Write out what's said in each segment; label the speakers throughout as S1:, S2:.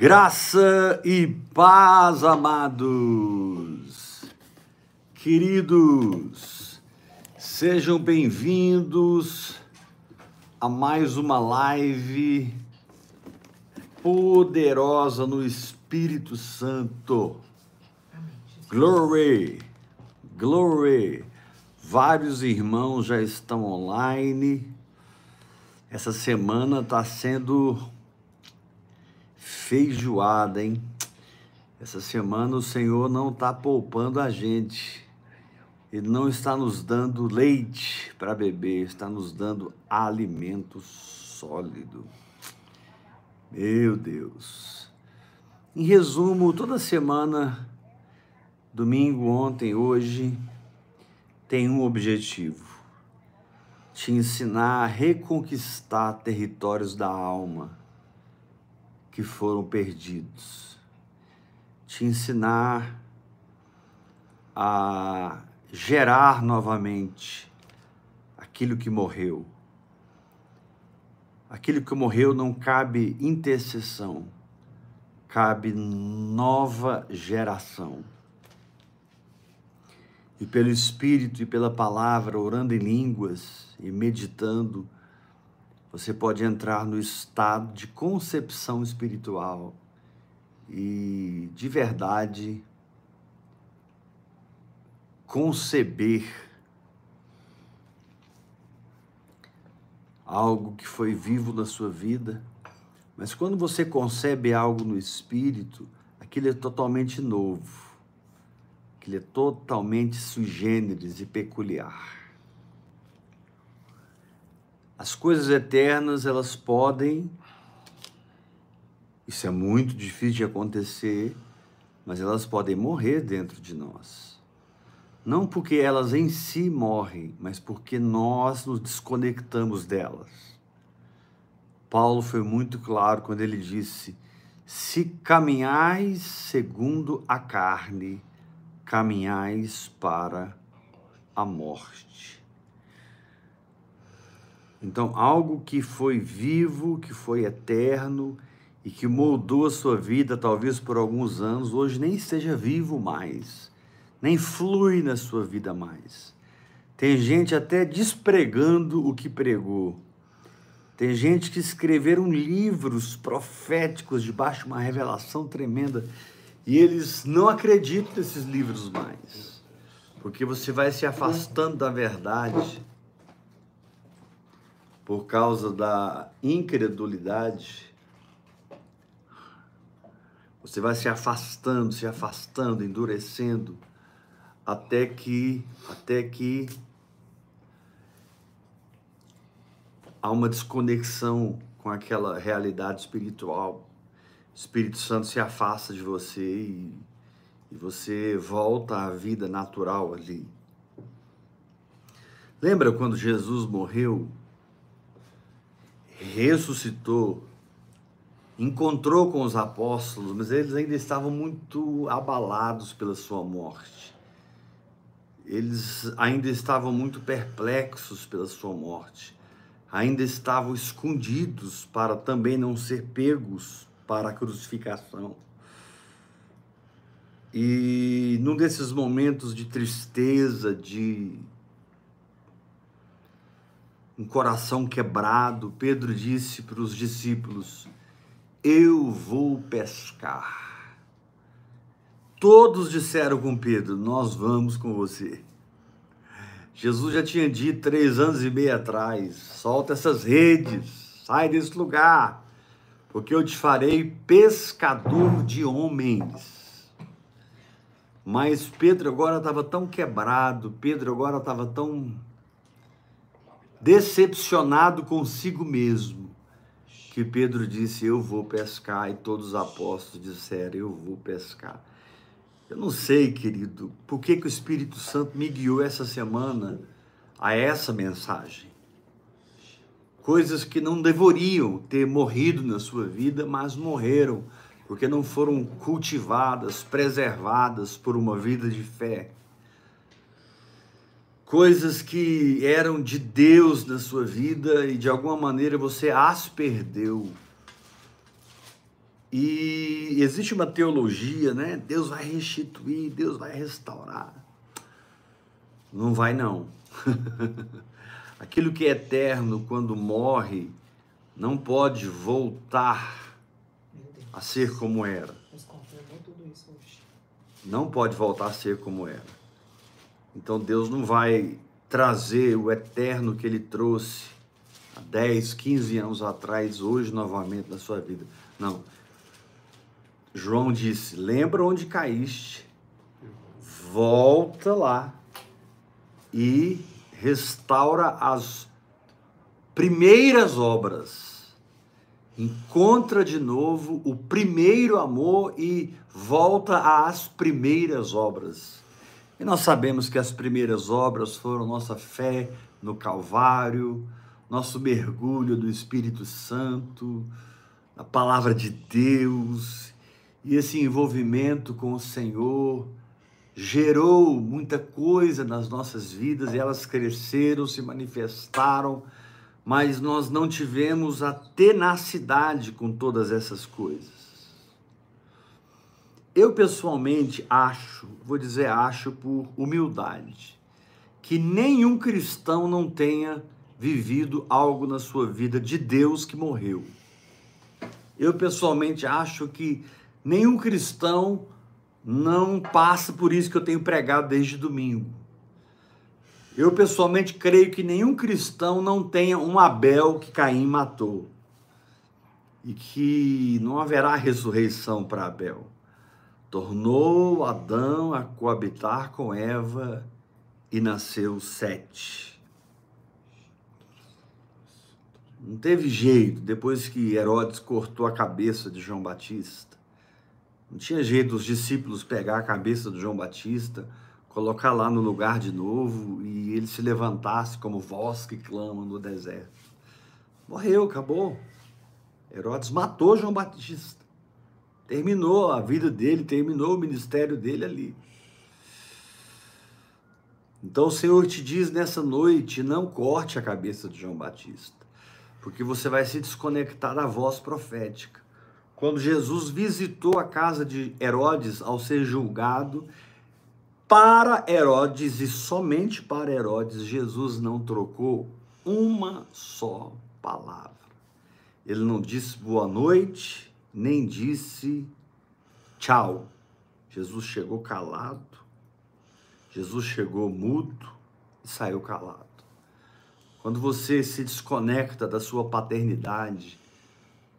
S1: Graça e paz, amados, queridos, sejam bem-vindos a mais uma live poderosa no Espírito Santo. Glory, glory. Vários irmãos já estão online. Essa semana está sendo feijoada, hein? Essa semana o Senhor não está poupando a gente. Ele não está nos dando leite para beber, está nos dando alimento sólido. Meu Deus. Em resumo, toda semana, domingo, ontem, hoje, tem um objetivo: te ensinar a reconquistar territórios da alma que foram perdidos, te ensinar a gerar novamente aquilo que morreu. Aquilo que morreu não cabe intercessão, cabe nova geração. E pelo Espírito e pela palavra, orando em línguas e meditando, você pode entrar no estado de concepção espiritual e de verdade conceber algo que foi vivo na sua vida. Mas quando você concebe algo no espírito, aquilo é totalmente novo. Aquilo é totalmente sui generis e peculiar. As coisas eternas, elas podem, isso é muito difícil de acontecer, mas elas podem morrer dentro de nós. Não porque elas em si morrem, mas porque nós nos desconectamos delas. Paulo foi muito claro quando ele disse: Se caminhais segundo a carne, caminhais para a morte. Então, algo que foi vivo, que foi eterno e que moldou a sua vida, talvez por alguns anos, hoje nem esteja vivo mais, nem flui na sua vida mais. Tem gente até despregando o que pregou. Tem gente que escreveram livros proféticos debaixo de uma revelação tremenda e eles não acreditam nesses livros mais. Porque você vai se afastando da verdade por causa da incredulidade, você vai se afastando, se afastando, endurecendo, até que, até que há uma desconexão com aquela realidade espiritual. O Espírito Santo se afasta de você e, e você volta à vida natural ali. Lembra quando Jesus morreu? Ressuscitou, encontrou com os apóstolos, mas eles ainda estavam muito abalados pela sua morte. Eles ainda estavam muito perplexos pela sua morte. Ainda estavam escondidos para também não ser pegos para a crucificação. E num desses momentos de tristeza, de um coração quebrado, Pedro disse para os discípulos: Eu vou pescar. Todos disseram com Pedro: Nós vamos com você. Jesus já tinha dito três anos e meio atrás: solta essas redes, sai desse lugar, porque eu te farei pescador de homens. Mas Pedro agora estava tão quebrado, Pedro agora estava tão decepcionado consigo mesmo, que Pedro disse: Eu vou pescar, e todos os apóstolos disseram: Eu vou pescar. Eu não sei, querido, por que, que o Espírito Santo me guiou essa semana a essa mensagem. Coisas que não deveriam ter morrido na sua vida, mas morreram, porque não foram cultivadas, preservadas por uma vida de fé coisas que eram de Deus na sua vida e de alguma maneira você as perdeu. E existe uma teologia, né? Deus vai restituir, Deus vai restaurar. Não vai não. Aquilo que é eterno quando morre não pode voltar a ser como era. Não pode voltar a ser como era. Então Deus não vai trazer o eterno que ele trouxe há 10, 15 anos atrás, hoje novamente na sua vida. Não. João disse: lembra onde caíste, volta lá e restaura as primeiras obras. Encontra de novo o primeiro amor e volta às primeiras obras. E nós sabemos que as primeiras obras foram nossa fé no Calvário, nosso mergulho do Espírito Santo, a palavra de Deus e esse envolvimento com o Senhor gerou muita coisa nas nossas vidas e elas cresceram, se manifestaram, mas nós não tivemos a tenacidade com todas essas coisas. Eu pessoalmente acho, vou dizer acho por humildade, que nenhum cristão não tenha vivido algo na sua vida de Deus que morreu. Eu pessoalmente acho que nenhum cristão não passa por isso que eu tenho pregado desde domingo. Eu pessoalmente creio que nenhum cristão não tenha um Abel que Caim matou. E que não haverá ressurreição para Abel. Tornou Adão a coabitar com Eva e nasceu Sete. Não teve jeito, depois que Herodes cortou a cabeça de João Batista. Não tinha jeito os discípulos pegar a cabeça do João Batista, colocar lá no lugar de novo e ele se levantasse como voz que clama no deserto. Morreu, acabou. Herodes matou João Batista. Terminou a vida dele, terminou o ministério dele ali. Então o Senhor te diz nessa noite: não corte a cabeça de João Batista, porque você vai se desconectar da voz profética. Quando Jesus visitou a casa de Herodes ao ser julgado, para Herodes e somente para Herodes, Jesus não trocou uma só palavra. Ele não disse boa noite, nem disse tchau. Jesus chegou calado, Jesus chegou mudo e saiu calado. Quando você se desconecta da sua paternidade,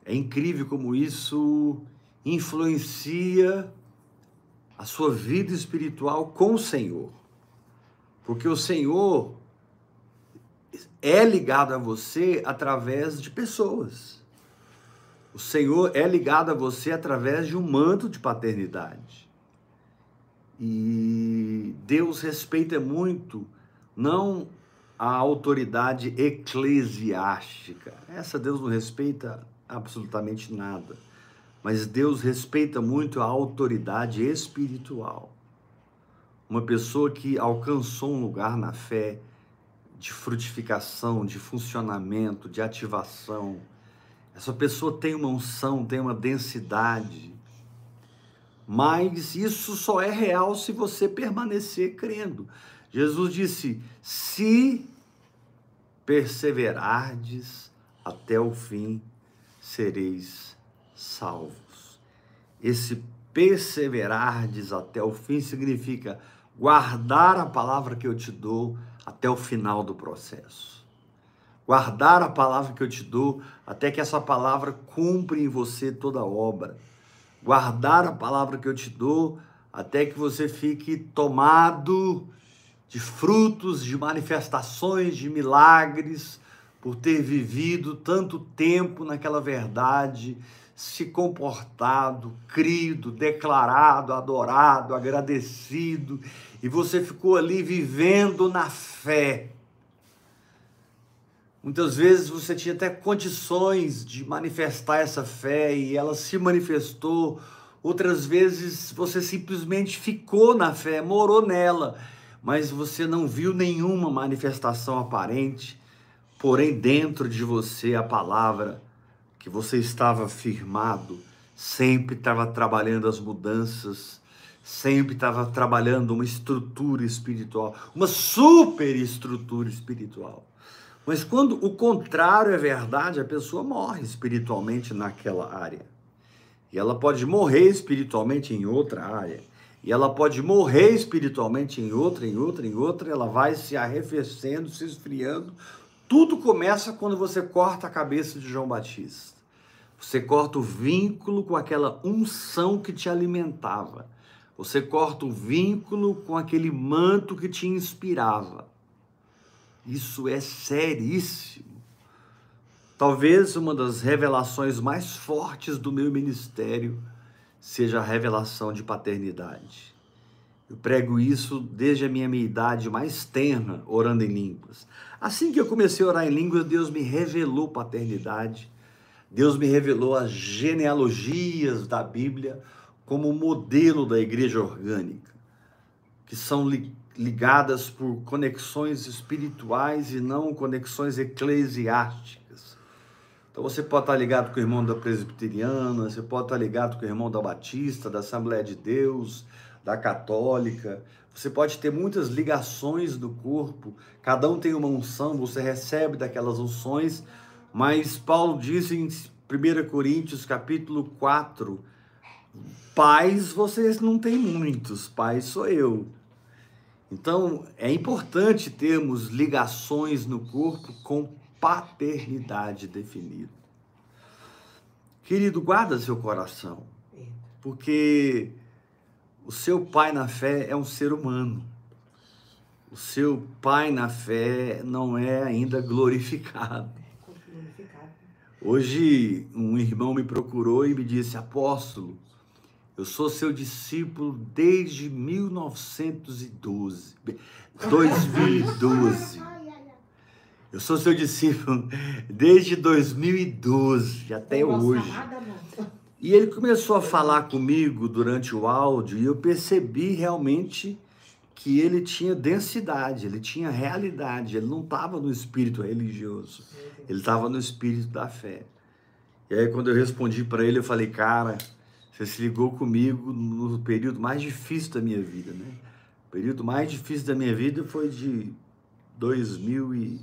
S1: é incrível como isso influencia a sua vida espiritual com o Senhor. Porque o Senhor é ligado a você através de pessoas. O Senhor é ligado a você através de um manto de paternidade. E Deus respeita muito não a autoridade eclesiástica. Essa Deus não respeita absolutamente nada. Mas Deus respeita muito a autoridade espiritual. Uma pessoa que alcançou um lugar na fé de frutificação, de funcionamento, de ativação. Essa pessoa tem uma unção, tem uma densidade. Mas isso só é real se você permanecer crendo. Jesus disse: se perseverardes até o fim, sereis salvos. Esse perseverardes até o fim significa guardar a palavra que eu te dou até o final do processo. Guardar a palavra que eu te dou até que essa palavra cumpra em você toda a obra. Guardar a palavra que eu te dou até que você fique tomado de frutos, de manifestações, de milagres, por ter vivido tanto tempo naquela verdade, se comportado, crido, declarado, adorado, agradecido, e você ficou ali vivendo na fé. Muitas vezes você tinha até condições de manifestar essa fé e ela se manifestou. Outras vezes você simplesmente ficou na fé, morou nela, mas você não viu nenhuma manifestação aparente porém dentro de você a palavra que você estava firmado sempre estava trabalhando as mudanças, sempre estava trabalhando uma estrutura espiritual, uma super estrutura espiritual. Mas quando o contrário é verdade, a pessoa morre espiritualmente naquela área. E ela pode morrer espiritualmente em outra área. E ela pode morrer espiritualmente em outra, em outra, em outra, ela vai se arrefecendo, se esfriando. Tudo começa quando você corta a cabeça de João Batista. Você corta o vínculo com aquela unção que te alimentava. Você corta o vínculo com aquele manto que te inspirava. Isso é seríssimo. Talvez uma das revelações mais fortes do meu ministério seja a revelação de paternidade. Eu prego isso desde a minha idade mais tenra, orando em línguas. Assim que eu comecei a orar em línguas, Deus me revelou paternidade. Deus me revelou as genealogias da Bíblia como modelo da igreja orgânica, que são ligadas por conexões espirituais e não conexões eclesiásticas. Então você pode estar ligado com o irmão da presbiteriana, você pode estar ligado com o irmão da batista, da Assembleia de Deus, da católica. Você pode ter muitas ligações do corpo, cada um tem uma unção, você recebe daquelas unções, mas Paulo diz em 1 Coríntios capítulo 4, pais vocês não têm muitos, pais sou eu. Então é importante termos ligações no corpo com paternidade definida. Querido, guarda seu coração, porque o seu pai na fé é um ser humano. O seu pai na fé não é ainda glorificado. Hoje, um irmão me procurou e me disse: Apóstolo, eu sou seu discípulo desde 1912. 2012. Eu sou seu discípulo desde 2012 até hoje. E ele começou a falar comigo durante o áudio e eu percebi realmente que ele tinha densidade, ele tinha realidade, ele não estava no espírito religioso, ele estava no espírito da fé. E aí quando eu respondi para ele, eu falei, cara, você se ligou comigo no período mais difícil da minha vida, né? O período mais difícil da minha vida foi de 2000 e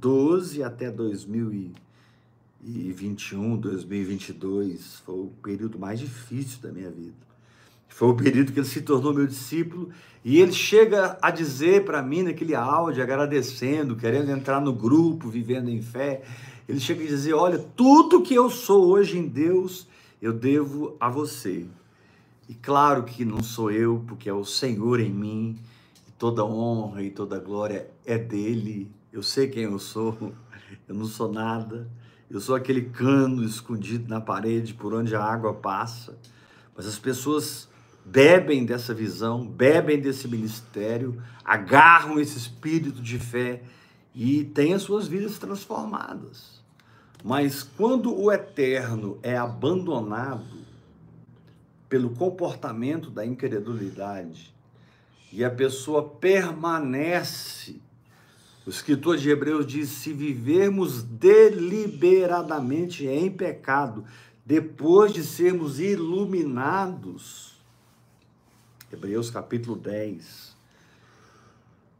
S1: 2012 até 2021, 2022, foi o período mais difícil da minha vida. Foi o período que ele se tornou meu discípulo e ele chega a dizer para mim naquele áudio, agradecendo, querendo entrar no grupo, vivendo em fé. Ele chega a dizer: Olha, tudo que eu sou hoje em Deus, eu devo a você. E claro que não sou eu, porque é o Senhor em mim, e toda honra e toda glória é dele. Eu sei quem eu sou, eu não sou nada. Eu sou aquele cano escondido na parede por onde a água passa. Mas as pessoas bebem dessa visão, bebem desse ministério, agarram esse espírito de fé e têm as suas vidas transformadas. Mas quando o eterno é abandonado pelo comportamento da incredulidade e a pessoa permanece o escritor de Hebreus diz: se vivermos deliberadamente em pecado, depois de sermos iluminados. Hebreus capítulo 10.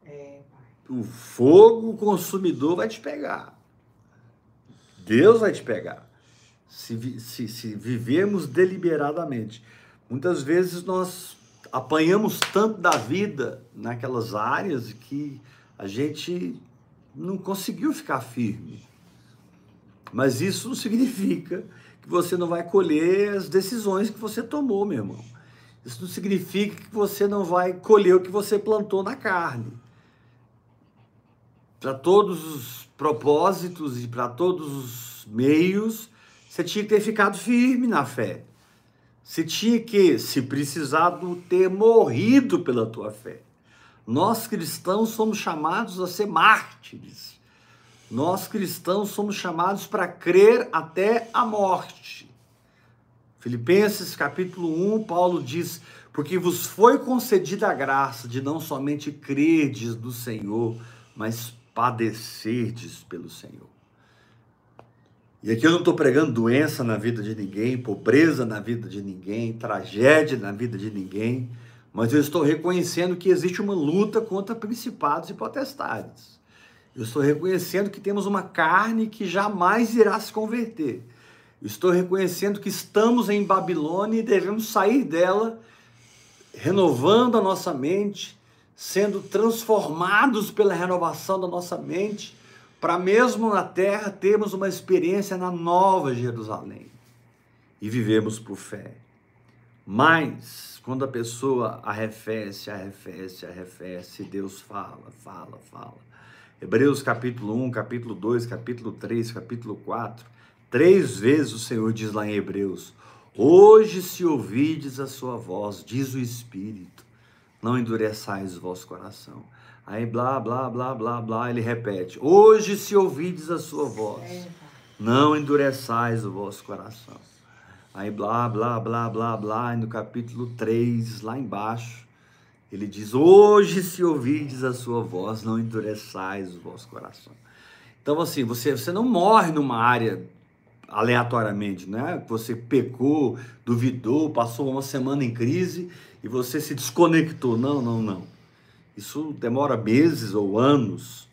S1: É, o fogo consumidor vai te pegar. Deus vai te pegar. Se, se, se vivermos deliberadamente. Muitas vezes nós apanhamos tanto da vida naquelas áreas que a gente não conseguiu ficar firme. Mas isso não significa que você não vai colher as decisões que você tomou, meu irmão. Isso não significa que você não vai colher o que você plantou na carne. Para todos os propósitos e para todos os meios, você tinha que ter ficado firme na fé. Você tinha que, se precisado, ter morrido pela tua fé. Nós cristãos somos chamados a ser mártires. Nós cristãos somos chamados para crer até a morte. Filipenses capítulo 1, Paulo diz: Porque vos foi concedida a graça de não somente crerdes do Senhor, mas padecerdes pelo Senhor. E aqui eu não estou pregando doença na vida de ninguém, pobreza na vida de ninguém, tragédia na vida de ninguém, mas eu estou reconhecendo que existe uma luta contra principados e potestades. Eu estou reconhecendo que temos uma carne que jamais irá se converter. Estou reconhecendo que estamos em Babilônia e devemos sair dela, renovando a nossa mente, sendo transformados pela renovação da nossa mente para mesmo na terra termos uma experiência na nova Jerusalém e vivemos por fé. Mas, quando a pessoa arrefece, arrefece, arrefece, Deus fala, fala, fala. Hebreus capítulo 1, capítulo 2, capítulo 3, capítulo 4. Três vezes o Senhor diz lá em Hebreus: Hoje, se ouvides a sua voz, diz o Espírito, não endureçais o vosso coração. Aí blá, blá, blá, blá, blá, ele repete: Hoje se ouvides a sua voz, não endureçais o vosso coração. Aí blá, blá, blá, blá, blá, e no capítulo 3, lá embaixo, ele diz: Hoje se ouvides a sua voz, não endureçais o vosso coração. Então, assim, você, você não morre numa área aleatoriamente, né? Você pecou, duvidou, passou uma semana em crise e você se desconectou. Não, não, não. Isso demora meses ou anos,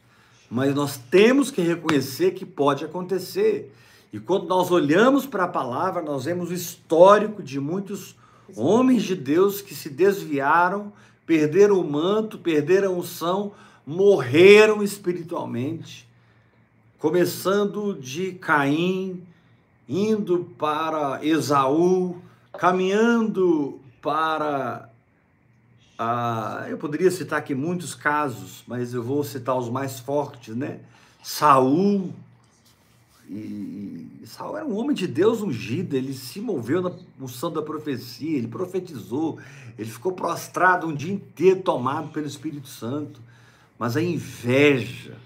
S1: mas nós temos que reconhecer que pode acontecer. E quando nós olhamos para a palavra, nós vemos o histórico de muitos homens de Deus que se desviaram, perderam o manto, perderam a unção, morreram espiritualmente. Começando de Caim, indo para Esaú, caminhando para ah, eu poderia citar aqui muitos casos, mas eu vou citar os mais fortes, né? Saul, e, Saul era um homem de Deus ungido, ele se moveu na função da profecia, ele profetizou, ele ficou prostrado um dia inteiro tomado pelo Espírito Santo, mas a inveja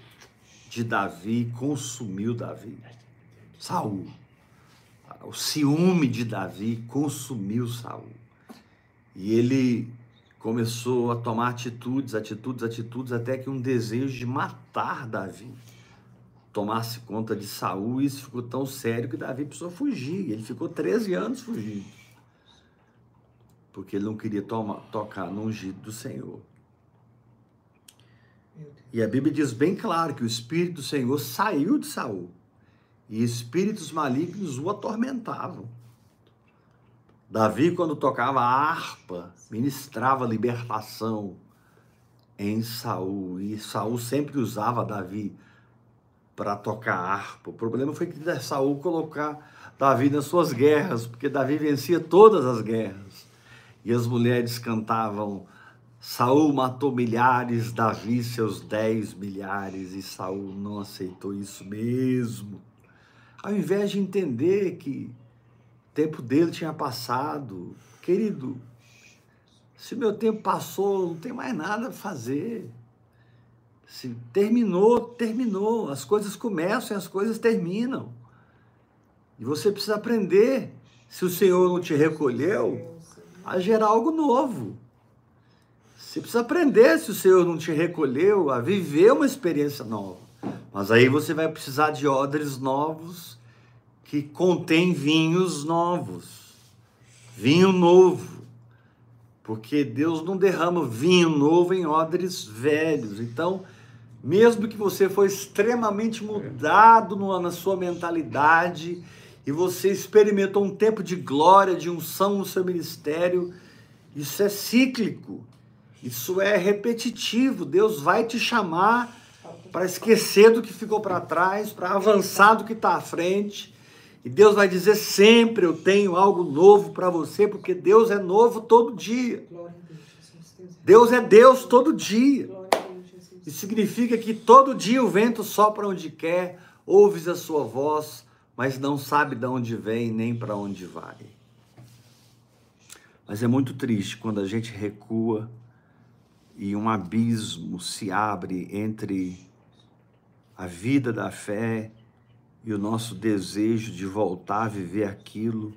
S1: de Davi consumiu Davi. Saul. O ciúme de Davi consumiu Saul. E ele começou a tomar atitudes, atitudes, atitudes, até que um desejo de matar Davi tomasse conta de Saul, e isso ficou tão sério que Davi precisou fugir. Ele ficou 13 anos fugindo. Porque ele não queria tocar no ungido do Senhor. E a Bíblia diz bem claro que o Espírito do Senhor saiu de Saul. E espíritos malignos o atormentavam. Davi, quando tocava a harpa, ministrava libertação em Saul. E Saul sempre usava Davi para tocar harpa. O problema foi que Saul colocar Davi nas suas guerras, porque Davi vencia todas as guerras. E as mulheres cantavam: Saul matou milhares, Davi seus dez milhares, e Saul não aceitou isso mesmo. Ao invés de entender que tempo dele tinha passado. Querido, se meu tempo passou, não tem mais nada a fazer. Se terminou, terminou. As coisas começam e as coisas terminam. E você precisa aprender, se o Senhor não te recolheu, a gerar algo novo. Você precisa aprender, se o Senhor não te recolheu, a viver uma experiência nova. Mas aí você vai precisar de odres novos que contém vinhos novos, vinho novo, porque Deus não derrama vinho novo em odres velhos. Então, mesmo que você foi extremamente mudado na sua mentalidade e você experimentou um tempo de glória, de unção no seu ministério, isso é cíclico, isso é repetitivo. Deus vai te chamar para esquecer do que ficou para trás, para avançar do que está à frente e Deus vai dizer sempre: Eu tenho algo novo para você, porque Deus é novo todo dia. Deus é Deus todo dia. Isso significa que todo dia o vento sopra onde quer, ouves a sua voz, mas não sabe de onde vem nem para onde vai. Mas é muito triste quando a gente recua e um abismo se abre entre a vida da fé e o nosso desejo de voltar a viver aquilo,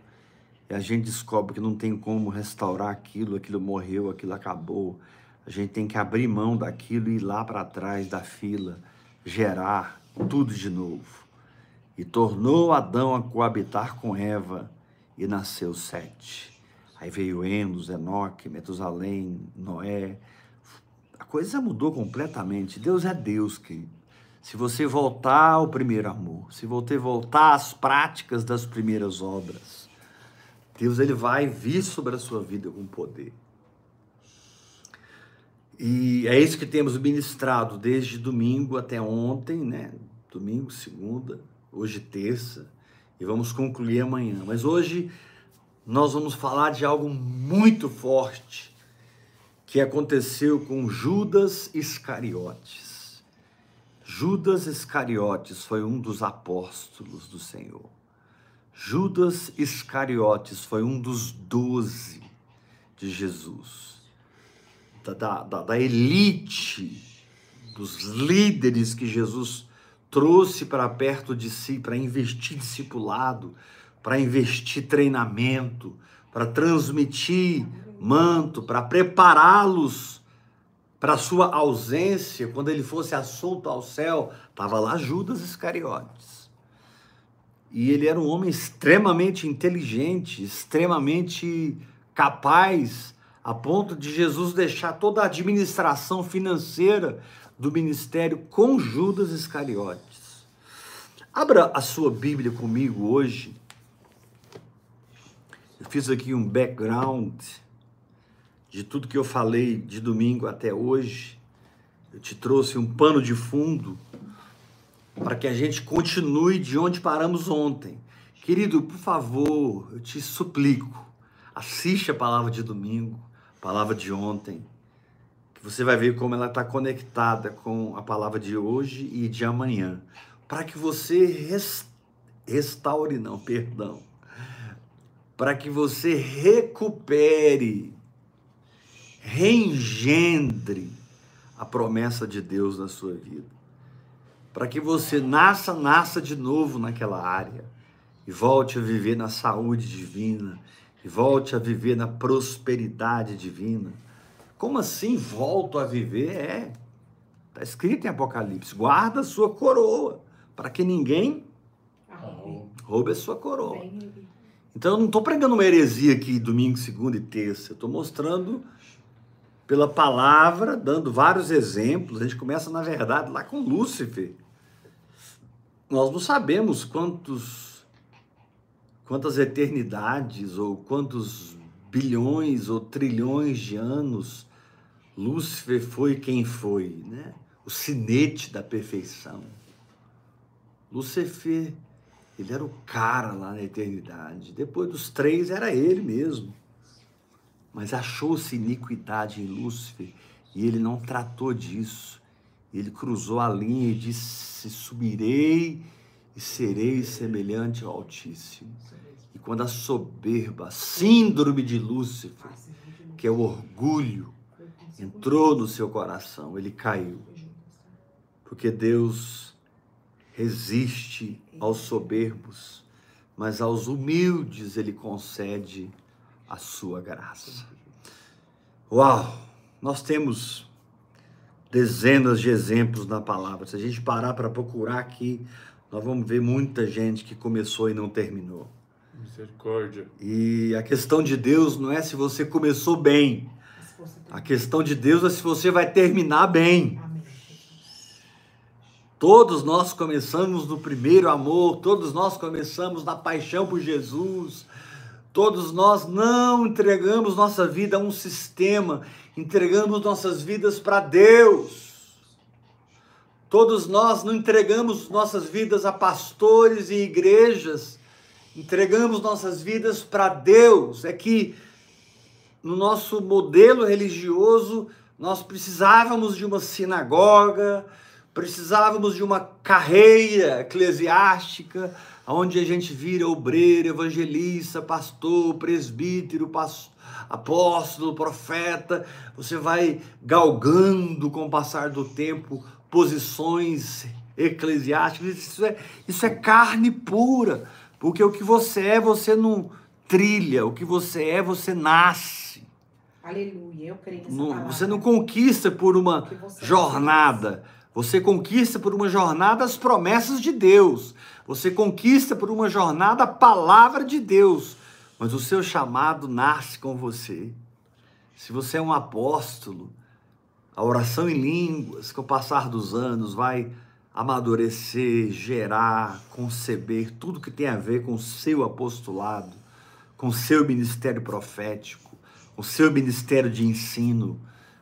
S1: e a gente descobre que não tem como restaurar aquilo, aquilo morreu, aquilo acabou. A gente tem que abrir mão daquilo e ir lá para trás da fila, gerar tudo de novo. E tornou Adão a coabitar com Eva, e nasceu Sete. Aí veio Enos, Enoque, Metusalém, Noé. A coisa mudou completamente. Deus é Deus, querido. Se você voltar ao primeiro amor, se você voltar às práticas das primeiras obras, Deus ele vai vir sobre a sua vida com poder. E é isso que temos ministrado desde domingo até ontem, né? Domingo, segunda, hoje terça, e vamos concluir amanhã. Mas hoje nós vamos falar de algo muito forte que aconteceu com Judas Iscariotes. Judas Iscariotes foi um dos apóstolos do Senhor. Judas Iscariotes foi um dos doze de Jesus, da, da, da elite, dos líderes que Jesus trouxe para perto de si para investir discipulado, para investir treinamento, para transmitir manto, para prepará-los para sua ausência, quando ele fosse assunto ao céu, estava lá Judas Iscariotes. E ele era um homem extremamente inteligente, extremamente capaz, a ponto de Jesus deixar toda a administração financeira do ministério com Judas Iscariotes. Abra a sua Bíblia comigo hoje. Eu fiz aqui um background de tudo que eu falei de domingo até hoje. Eu te trouxe um pano de fundo para que a gente continue de onde paramos ontem. Querido, por favor, eu te suplico, assiste a palavra de domingo, palavra de ontem você vai ver como ela está conectada com a palavra de hoje e de amanhã, para que você restaure, não, perdão, para que você recupere, reengendre a promessa de Deus na sua vida, para que você nasça, nasça de novo naquela área e volte a viver na saúde divina, e volte a viver na prosperidade divina como assim volto a viver? É. Está escrito em Apocalipse: guarda a sua coroa, para que ninguém roube a sua coroa. Então eu não estou pregando uma heresia aqui domingo, segunda e terça. Eu estou mostrando pela palavra, dando vários exemplos. A gente começa, na verdade, lá com Lúcifer. Nós não sabemos quantos, quantas eternidades ou quantos bilhões ou trilhões de anos Lúcifer foi quem foi, né? O sinete da perfeição. Lúcifer, ele era o cara lá na eternidade. Depois dos três era ele mesmo. Mas achou-se iniquidade em Lúcifer e ele não tratou disso. Ele cruzou a linha e disse: Subirei e serei semelhante ao Altíssimo. E quando a soberba, síndrome de Lúcifer, que é o orgulho, entrou no seu coração, ele caiu. Porque Deus resiste aos soberbos, mas aos humildes ele concede a sua graça. Uau! Nós temos dezenas de exemplos na palavra. Se a gente parar para procurar aqui, nós vamos ver muita gente que começou e não terminou.
S2: Misericórdia.
S1: E a questão de Deus não é se você começou bem, a questão de Deus é se você vai terminar bem. Todos nós começamos no primeiro amor, todos nós começamos na paixão por Jesus, todos nós não entregamos nossa vida a um sistema, entregamos nossas vidas para Deus. Todos nós não entregamos nossas vidas a pastores e igrejas, entregamos nossas vidas para Deus. É que no nosso modelo religioso, nós precisávamos de uma sinagoga, precisávamos de uma carreira eclesiástica, onde a gente vira obreiro, evangelista, pastor, presbítero, pastor, apóstolo, profeta. Você vai galgando com o passar do tempo posições eclesiásticas. Isso é, isso é carne pura, porque o que você é, você não trilha, o que você é, você nasce.
S3: Aleluia, eu creio nessa
S1: não. Você não conquista por uma jornada. Você conquista por uma jornada as promessas de Deus. Você conquista por uma jornada a palavra de Deus, mas o seu chamado nasce com você. Se você é um apóstolo, a oração em línguas, com o passar dos anos, vai amadurecer, gerar, conceber tudo que tem a ver com o seu apostolado, com o seu ministério profético, com o seu ministério de ensino,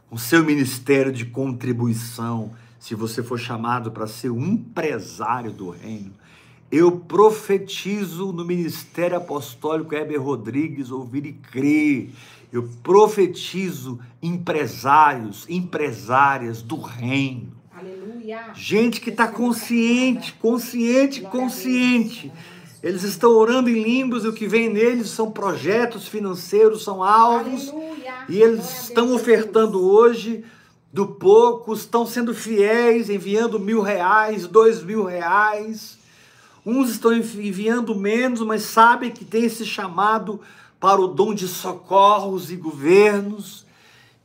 S1: com o seu ministério de contribuição, se você for chamado para ser um empresário do reino. Eu profetizo no ministério apostólico Heber Rodrigues, ouvir e crer. Eu profetizo empresários, empresárias do reino.
S3: Aleluia.
S1: Gente que está consciente, consciente, consciente. Eles estão orando em línguas e o que vem neles são projetos financeiros, são alvos.
S3: Aleluia.
S1: E eles estão ofertando hoje do pouco, estão sendo fiéis, enviando mil reais, dois mil reais. Uns estão envi- enviando menos, mas sabem que tem esse chamado para o dom de socorros e governos.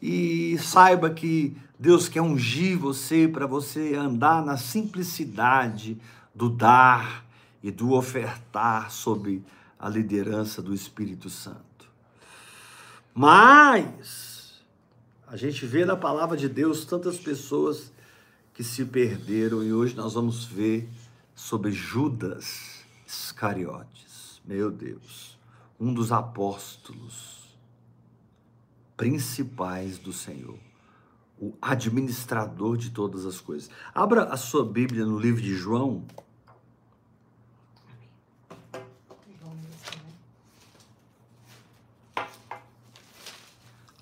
S1: E saiba que Deus quer ungir você para você andar na simplicidade do dar e do ofertar sob a liderança do Espírito Santo. Mas a gente vê na palavra de Deus tantas pessoas que se perderam e hoje nós vamos ver sobre Judas Iscariotes. Meu Deus, um dos apóstolos principais do Senhor, o administrador de todas as coisas. Abra a sua Bíblia no livro de João,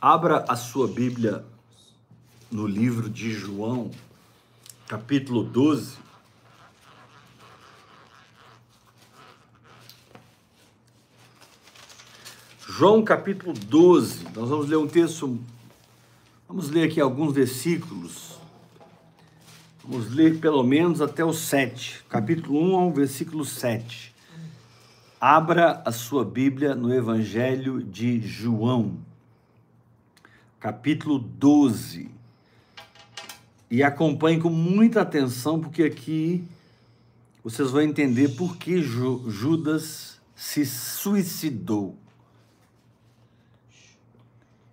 S1: Abra a sua Bíblia no livro de João, capítulo 12. João capítulo 12. Nós vamos ler um texto. Vamos ler aqui alguns versículos. Vamos ler pelo menos até o 7. Capítulo 1 ao versículo 7. Abra a sua Bíblia no Evangelho de João capítulo 12. E acompanhe com muita atenção, porque aqui vocês vão entender por que Ju- Judas se suicidou.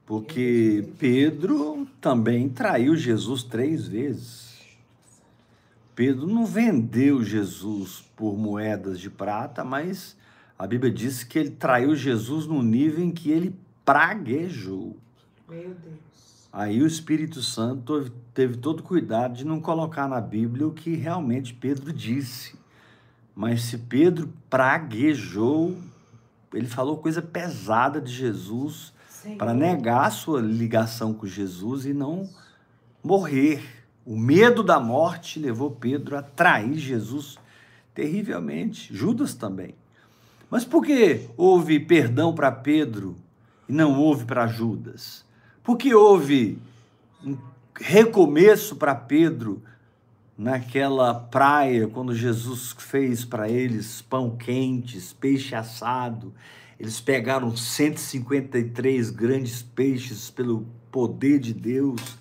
S1: Porque Pedro também traiu Jesus três vezes. Pedro não vendeu Jesus por moedas de prata, mas a Bíblia diz que ele traiu Jesus no nível em que ele praguejou.
S3: Meu Deus.
S1: Aí o Espírito Santo teve- todo cuidado de não colocar na Bíblia o que realmente Pedro disse. Mas se Pedro praguejou, ele falou coisa pesada de Jesus para negar a sua ligação com Jesus e não morrer. O medo da morte levou Pedro a trair Jesus terrivelmente. Judas também. Mas por que houve perdão para Pedro e não houve para Judas? Por que houve um recomeço para Pedro naquela praia, quando Jesus fez para eles pão quentes, peixe assado? Eles pegaram 153 grandes peixes pelo poder de Deus.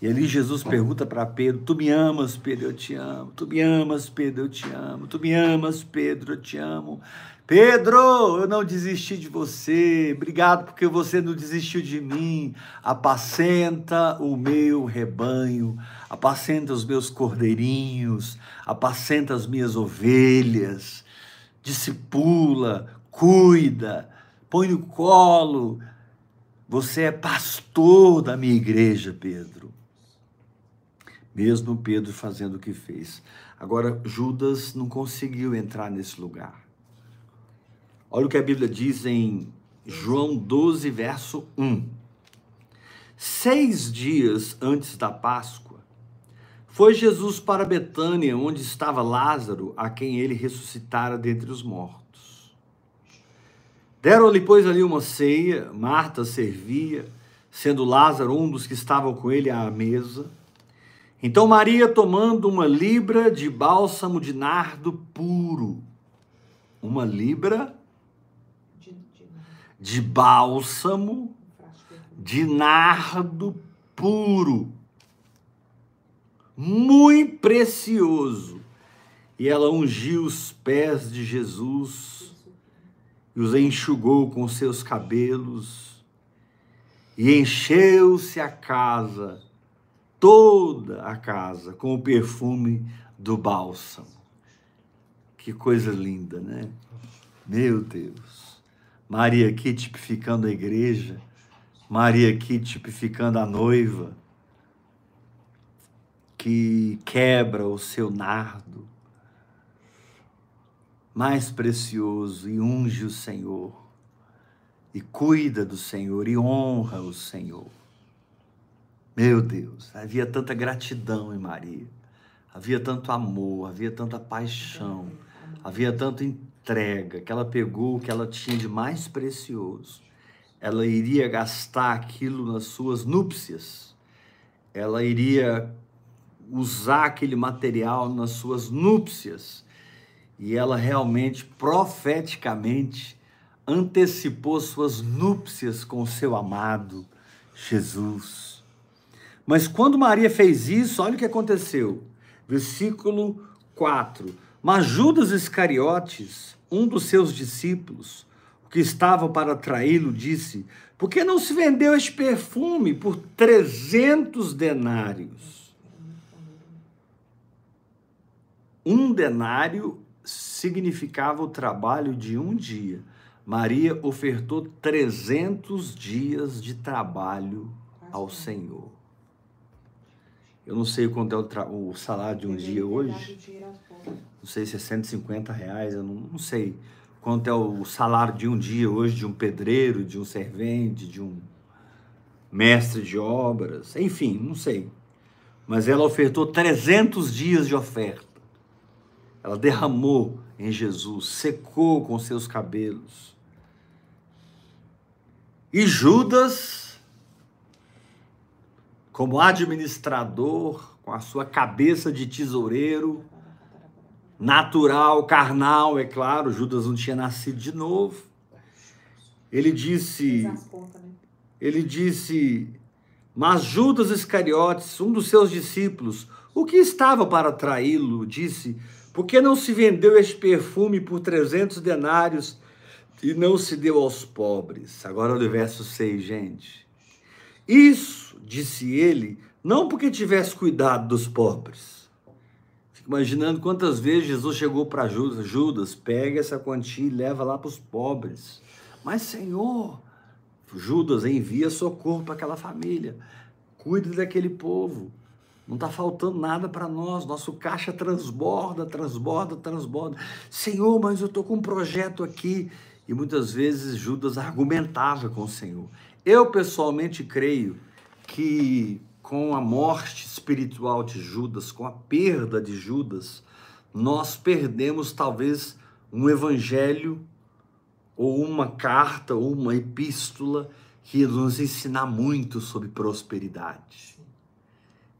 S1: E ali Jesus pergunta para Pedro: Tu me amas, Pedro, eu te amo. Tu me amas, Pedro, eu te amo. Tu me amas, Pedro, eu te amo. Pedro, eu não desisti de você. Obrigado porque você não desistiu de mim. Apacenta o meu rebanho, apacenta os meus cordeirinhos, apacenta as minhas ovelhas. Discipula, cuida, põe no colo. Você é pastor da minha igreja, Pedro. Mesmo Pedro fazendo o que fez. Agora, Judas não conseguiu entrar nesse lugar. Olha o que a Bíblia diz em João 12, verso 1. Seis dias antes da Páscoa, foi Jesus para Betânia, onde estava Lázaro, a quem ele ressuscitara dentre os mortos. Deram-lhe, pois, ali uma ceia, Marta servia, sendo Lázaro um dos que estavam com ele à mesa. Então Maria, tomando uma libra de bálsamo de nardo puro, uma libra
S3: de
S1: bálsamo
S3: de
S1: nardo puro, muito precioso, e ela ungiu os pés de Jesus e os enxugou com seus cabelos, e encheu-se a casa, toda a casa, com o perfume do bálsamo. Que coisa linda, né? Meu Deus. Maria aqui tipificando a igreja, Maria aqui tipificando a noiva, que quebra o seu nardo. Mais precioso e unge o Senhor, e cuida do Senhor e honra o Senhor. Meu Deus, havia tanta gratidão em Maria, havia tanto amor, havia tanta paixão, havia tanta entrega que ela pegou o que ela tinha de mais precioso. Ela iria gastar aquilo nas suas núpcias, ela iria usar aquele material nas suas núpcias e ela realmente, profeticamente, antecipou suas núpcias com o seu amado Jesus. Mas quando Maria fez isso, olha o que aconteceu. Versículo 4. Mas Judas Iscariotes, um dos seus discípulos, que estava para traí-lo, disse: Por que não se vendeu este perfume por 300 denários? Um denário significava o trabalho de um dia. Maria ofertou 300 dias de trabalho ao Senhor. Eu não sei quanto é o, o salário de um dia hoje. Não sei se é 150 reais, eu não, não sei quanto é o salário de um dia hoje de um pedreiro, de um servente, de um mestre de obras, enfim, não sei. Mas ela ofertou 300 dias de oferta. Ela derramou em Jesus, secou com seus cabelos. E Judas, como administrador, com a sua cabeça de tesoureiro, natural, carnal, é claro, Judas não tinha nascido de novo. Ele disse, ele disse, mas Judas Iscariotes, um dos seus discípulos, o que estava para traí-lo, disse: por que não se vendeu este perfume por 300 denários e não se deu aos pobres? Agora olha o verso 6, gente. Isso, disse ele, não porque tivesse cuidado dos pobres. Fico imaginando quantas vezes Jesus chegou para Judas, Judas, pega essa quantia e leva lá para os pobres. Mas, Senhor, Judas envia socorro para aquela família. Cuide daquele povo. Não está faltando nada para nós, nosso caixa transborda, transborda, transborda. Senhor, mas eu estou com um projeto aqui. E muitas vezes Judas argumentava com o Senhor. Eu pessoalmente creio que com a morte espiritual de Judas, com a perda de Judas, nós perdemos talvez um evangelho ou uma carta ou uma epístola que nos ensinar muito sobre prosperidade.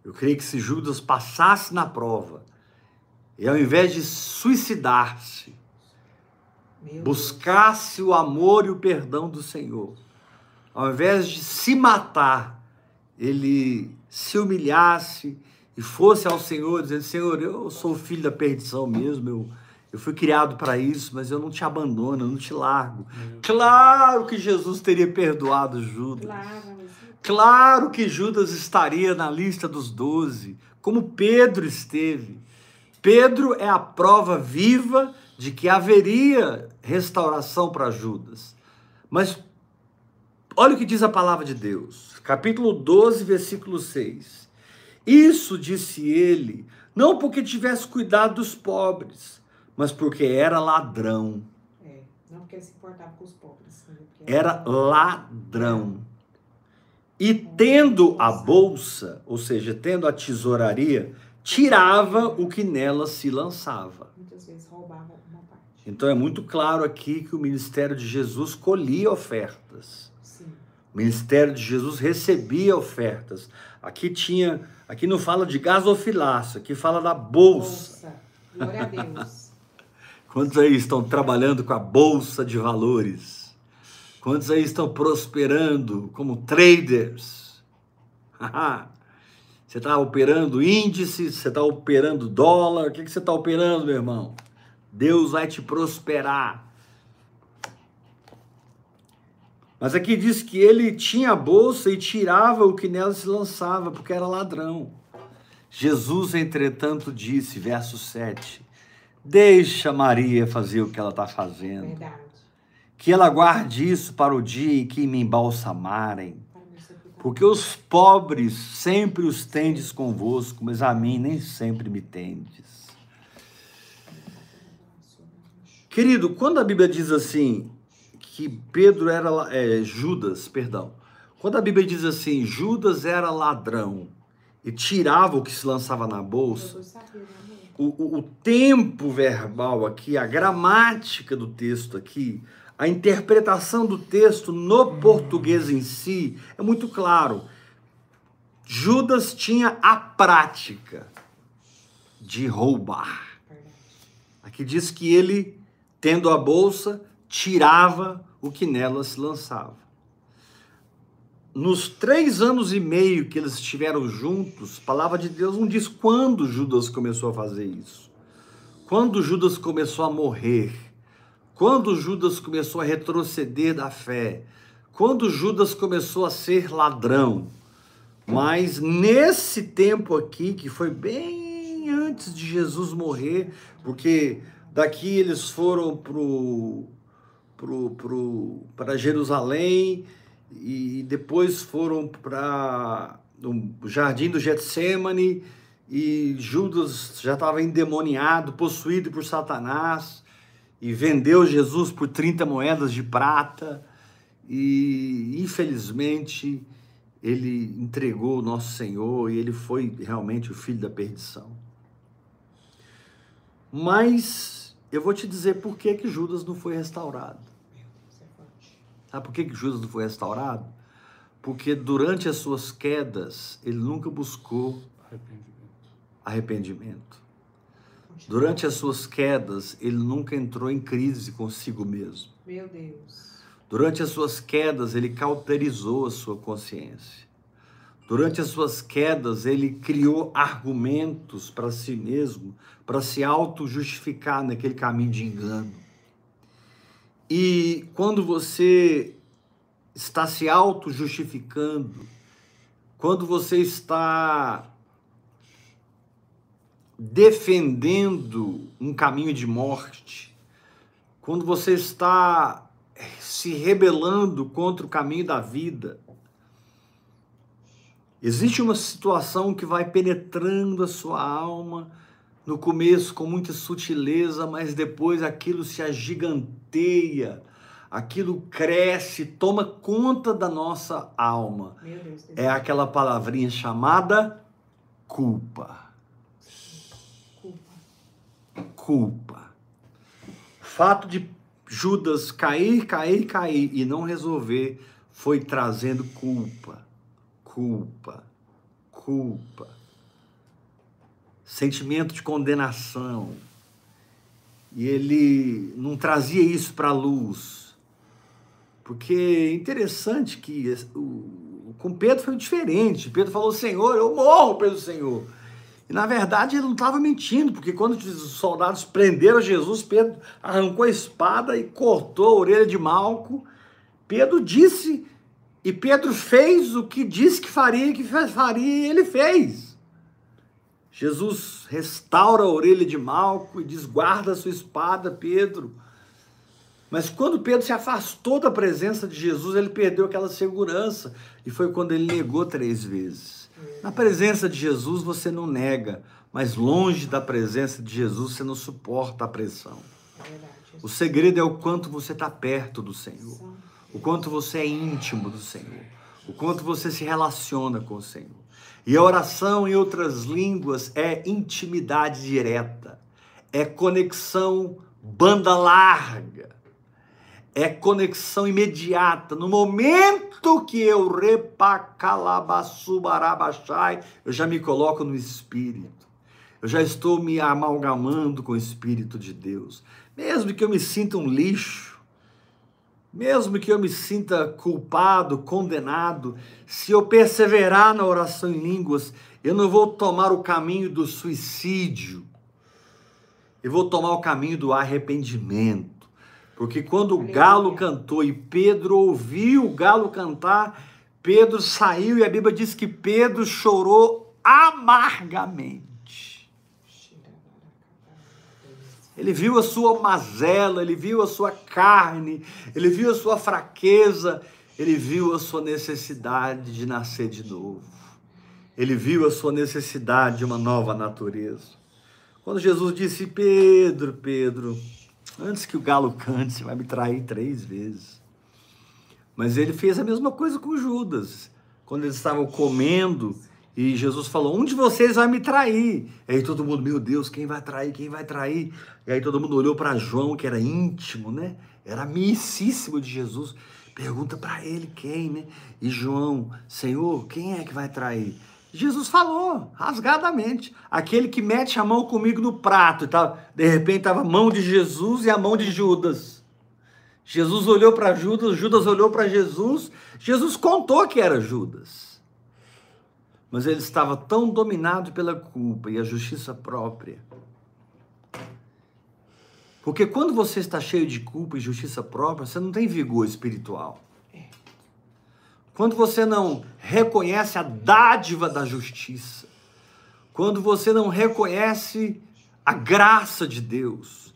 S1: Eu creio que se Judas passasse na prova e ao invés de suicidar-se, buscasse o amor e o perdão do Senhor, ao invés de se matar, ele se humilhasse e fosse ao Senhor dizendo: Senhor, eu sou filho da perdição mesmo, eu, eu fui criado para isso, mas eu não te abandono, eu não te largo. Claro que Jesus teria perdoado Judas. Claro. Claro que Judas estaria na lista dos doze, como Pedro esteve. Pedro é a prova viva de que haveria restauração para Judas. Mas olha o que diz a palavra de Deus, capítulo 12, versículo 6. Isso disse ele, não porque tivesse cuidado dos pobres, mas porque era ladrão.
S3: É, não porque ele se importava com os pobres.
S1: Era ladrão. E tendo a bolsa, ou seja, tendo a tesouraria, tirava o que nela se lançava.
S3: Muitas vezes roubava uma parte.
S1: Então é muito claro aqui que o ministério de Jesus colhia ofertas. O ministério de Jesus recebia ofertas. Aqui tinha, aqui não fala de gasofilaço, aqui fala da bolsa. bolsa.
S3: Glória a Deus.
S1: Quantos aí estão trabalhando com a bolsa de valores? Quantos aí estão prosperando como traders? Você está operando índice, você está operando dólar, o que, que você está operando, meu irmão? Deus vai te prosperar. Mas aqui diz que ele tinha a bolsa e tirava o que nela se lançava, porque era ladrão. Jesus, entretanto, disse, verso 7, deixa Maria fazer o que ela está fazendo.
S3: Verdade.
S1: Que ela guarde isso para o dia em que me embalsamarem.
S3: Sepultamento.
S1: Porque os pobres sempre os tendes convosco, mas a mim nem sempre me tendes. Querido, quando a Bíblia diz assim, que Pedro era, é, Judas, perdão, quando a Bíblia diz assim, Judas era ladrão e tirava o que se lançava na bolsa,
S3: né,
S1: o, o, o tempo verbal aqui, a gramática do texto aqui, a interpretação do texto no português em si é muito claro. Judas tinha a prática de roubar. Aqui diz que ele, tendo a bolsa, tirava o que nela se lançava. Nos três anos e meio que eles estiveram juntos, a palavra de Deus não diz quando Judas começou a fazer isso. Quando Judas começou a morrer. Quando Judas começou a retroceder da fé. Quando Judas começou a ser ladrão. Mas nesse tempo aqui, que foi bem antes de Jesus morrer, porque daqui eles foram pro, pro, para Jerusalém e depois foram para o jardim do Getsemane e Judas já estava endemoniado, possuído por Satanás e vendeu Jesus por 30 moedas de prata e infelizmente ele entregou o nosso Senhor e ele foi realmente o filho da perdição. Mas eu vou te dizer por que, que Judas não foi restaurado. Sabe por que, que Judas não foi restaurado? Porque durante as suas quedas ele nunca buscou
S2: Arrependimento.
S1: arrependimento. Durante as suas quedas ele nunca entrou em crise consigo mesmo.
S3: Meu Deus.
S1: Durante as suas quedas, ele cauterizou a sua consciência. Durante as suas quedas, ele criou argumentos para si mesmo, para se auto-justificar naquele caminho de engano. E quando você está se auto-justificando, quando você está defendendo um caminho de morte, quando você está se rebelando contra o caminho da vida. Existe uma situação que vai penetrando a sua alma, no começo com muita sutileza, mas depois aquilo se agiganteia, aquilo cresce, toma conta da nossa alma.
S3: Meu Deus.
S1: É aquela palavrinha chamada culpa.
S3: Culpa.
S1: Culpa. O fato de Judas cair, cair, cair e não resolver foi trazendo culpa, culpa, culpa, sentimento de condenação. E ele não trazia isso para a luz. Porque é interessante que o, com Pedro foi diferente. Pedro falou: Senhor, eu morro pelo Senhor. E na verdade ele não estava mentindo, porque quando os soldados prenderam Jesus, Pedro arrancou a espada e cortou a orelha de Malco. Pedro disse, e Pedro fez o que disse que faria, que faria, e ele fez. Jesus restaura a orelha de Malco e diz: guarda a sua espada, Pedro. Mas quando Pedro se afastou da presença de Jesus, ele perdeu aquela segurança. E foi quando ele negou três vezes. Na presença de Jesus você não nega, mas longe da presença de Jesus você não suporta a pressão.
S3: É.
S1: O segredo é o quanto você está perto do Senhor, o quanto você é íntimo do Senhor, o quanto você se relaciona com o Senhor. E a oração em outras línguas é intimidade direta, é conexão banda larga, é conexão imediata. No momento que eu repacalabaçubarabachai, eu já me coloco no Espírito. Eu já estou me amalgamando com o Espírito de Deus. Mesmo que eu me sinta um lixo, mesmo que eu me sinta culpado, condenado, se eu perseverar na oração em línguas, eu não vou tomar o caminho do suicídio, eu vou tomar o caminho do arrependimento. Porque quando o galo cantou e Pedro ouviu o galo cantar, Pedro saiu e a Bíblia diz que Pedro chorou amargamente. Ele viu a sua mazela, ele viu a sua carne, ele viu a sua fraqueza, ele viu a sua necessidade de nascer de novo. Ele viu a sua necessidade de uma nova natureza. Quando Jesus disse: Pedro, Pedro, antes que o galo cante, você vai me trair três vezes. Mas ele fez a mesma coisa com Judas. Quando eles estavam comendo, e Jesus falou: Um de vocês vai me trair. E aí todo mundo, meu Deus, quem vai trair? Quem vai trair? E aí todo mundo olhou para João, que era íntimo, né? Era amicíssimo de Jesus. Pergunta para ele quem, né? E João, Senhor, quem é que vai trair? Jesus falou, rasgadamente. Aquele que mete a mão comigo no prato. E tá, de repente estava a mão de Jesus e a mão de Judas. Jesus olhou para Judas, Judas olhou para Jesus. Jesus contou que era Judas mas ele estava tão dominado pela culpa e a justiça própria. Porque quando você está cheio de culpa e justiça própria, você não tem vigor espiritual. Quando você não reconhece a dádiva da justiça, quando você não reconhece a graça de Deus,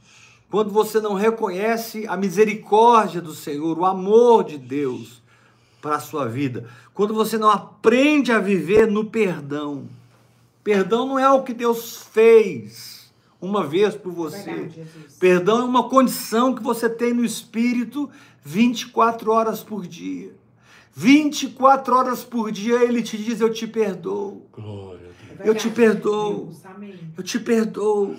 S1: quando você não reconhece a misericórdia do Senhor, o amor de Deus para a sua vida, quando você não aprende a viver no perdão. Perdão não é o que Deus fez uma vez por você. Verdade, perdão é uma condição que você tem no espírito 24 horas por dia. 24 horas por dia ele te diz: Eu te perdoo. Glória a Deus. Eu te perdoo. Eu te perdoo.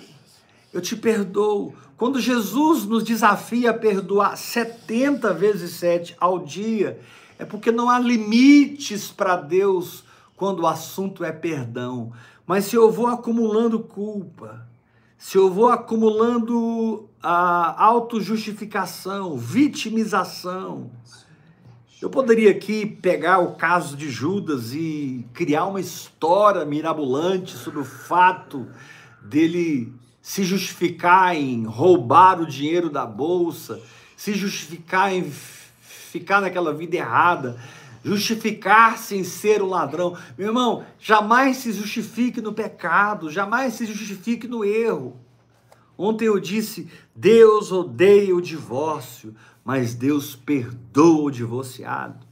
S1: Eu te perdoo. Quando Jesus nos desafia a perdoar 70 vezes 7 ao dia, é porque não há limites para Deus quando o assunto é perdão. Mas se eu vou acumulando culpa, se eu vou acumulando a autojustificação, vitimização, eu poderia aqui pegar o caso de Judas e criar uma história mirabolante sobre o fato dele se justificar em roubar o dinheiro da bolsa, se justificar em ficar naquela vida errada, justificar-se em ser um ladrão. Meu irmão, jamais se justifique no pecado, jamais se justifique no erro. Ontem eu disse: Deus odeia o divórcio, mas Deus perdoa o divorciado.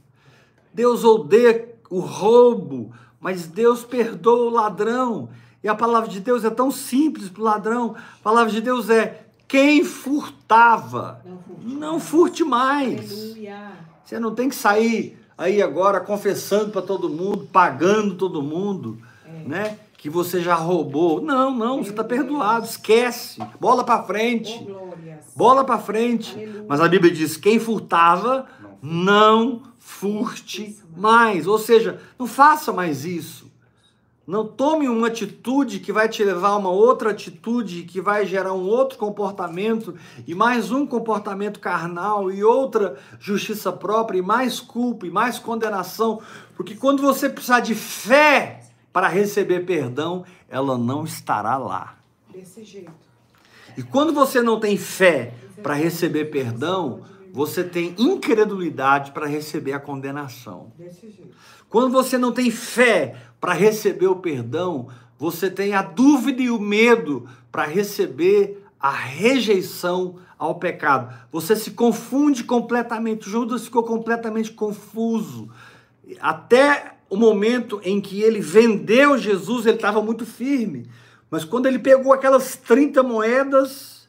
S1: Deus odeia o roubo, mas Deus perdoa o ladrão. E a palavra de Deus é tão simples para o ladrão. A palavra de Deus é: quem furtava, não furte, não furte mais. Aleluia. Você não tem que sair aí agora confessando para todo mundo, pagando todo mundo, é. né? Que você já roubou. Não, não, você está perdoado. Esquece. Bola para frente. Oh, Bola para frente. Aleluia. Mas a Bíblia diz: quem furtava, não furte mais. Ou seja, não faça mais isso. Não tome uma atitude que vai te levar a uma outra atitude, que vai gerar um outro comportamento, e mais um comportamento carnal, e outra justiça própria, e mais culpa, e mais condenação. Porque quando você precisar de fé para receber perdão, ela não estará lá.
S3: Desse jeito.
S1: E quando você não tem fé para receber perdão, você tem incredulidade para receber a condenação. Desse jeito. Quando você não tem fé para receber o perdão, você tem a dúvida e o medo para receber a rejeição ao pecado. Você se confunde completamente. Judas ficou completamente confuso. Até o momento em que ele vendeu Jesus, ele estava muito firme. Mas quando ele pegou aquelas 30 moedas,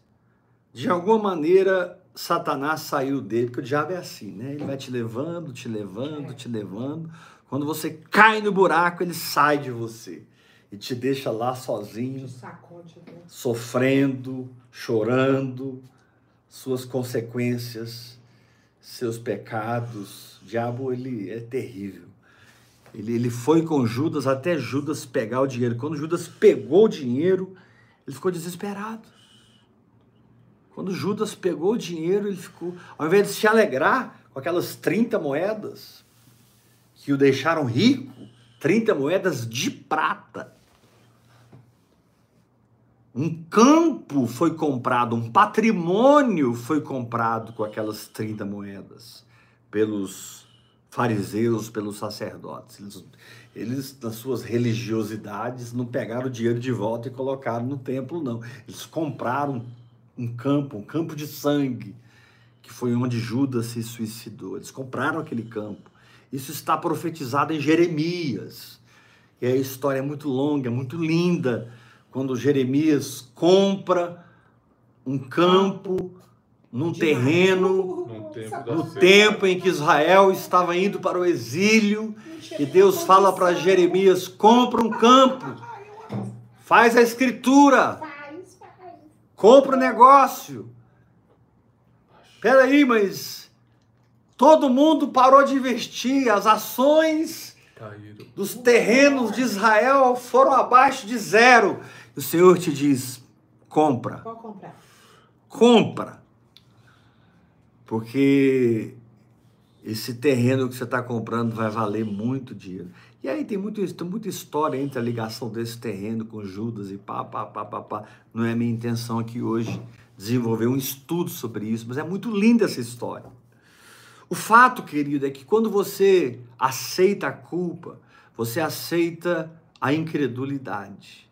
S1: de alguma maneira Satanás saiu dele, porque o diabo é assim, né? Ele vai te levando, te levando, te levando. Quando você cai no buraco, ele sai de você e te deixa lá sozinho, sofrendo, chorando, suas consequências, seus pecados. O diabo ele é terrível. Ele, ele foi com Judas até Judas pegar o dinheiro. Quando Judas pegou o dinheiro, ele ficou desesperado. Quando Judas pegou o dinheiro, ele ficou, ao invés de se alegrar com aquelas 30 moedas que o deixaram rico, 30 moedas de prata. Um campo foi comprado, um patrimônio foi comprado com aquelas 30 moedas pelos fariseus, pelos sacerdotes. Eles, eles, nas suas religiosidades, não pegaram o dinheiro de volta e colocaram no templo, não. Eles compraram um campo, um campo de sangue, que foi onde Judas se suicidou. Eles compraram aquele campo. Isso está profetizado em Jeremias. E a história é muito longa, é muito linda, quando Jeremias compra um campo num terreno,
S2: No tempo
S1: em que Israel estava indo para o exílio, e Deus fala para Jeremias: compra um campo, faz a escritura, compra o negócio. Peraí, mas todo mundo parou de investir, as ações
S2: Caíram.
S1: dos terrenos de Israel foram abaixo de zero. E o Senhor te diz: compra,
S3: Pode comprar.
S1: compra. Porque esse terreno que você está comprando vai valer muito dinheiro. E aí tem, muito, tem muita história entre a ligação desse terreno com Judas e pá, pá, pá, pá, pá. Não é minha intenção aqui hoje desenvolver um estudo sobre isso, mas é muito linda essa história. O fato, querido, é que quando você aceita a culpa, você aceita a incredulidade.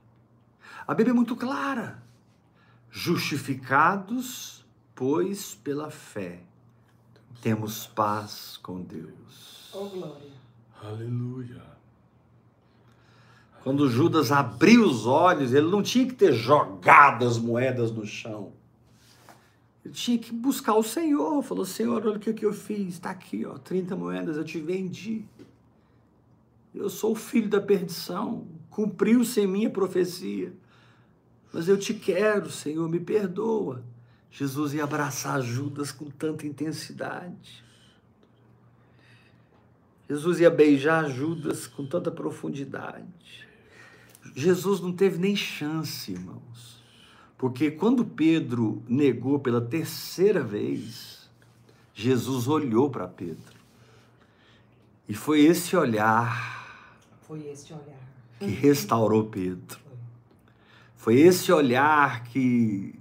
S1: A Bíblia é muito clara. Justificados, pois, pela fé, temos paz com Deus.
S3: Ô, glória.
S2: Aleluia.
S1: Quando Judas abriu os olhos, ele não tinha que ter jogado as moedas no chão. Ele tinha que buscar o Senhor. Falou, Senhor, olha o que que eu fiz. Está aqui, ó, 30 moedas, eu te vendi. Eu sou o filho da perdição. Cumpriu-se em minha profecia. Mas eu te quero, Senhor, me perdoa. Jesus ia abraçar Judas com tanta intensidade. Jesus ia beijar Judas com tanta profundidade. Jesus não teve nem chance, irmãos. Porque quando Pedro negou pela terceira vez, Jesus olhou para Pedro. E foi esse olhar
S3: Foi esse olhar.
S1: que restaurou Pedro. Foi esse olhar que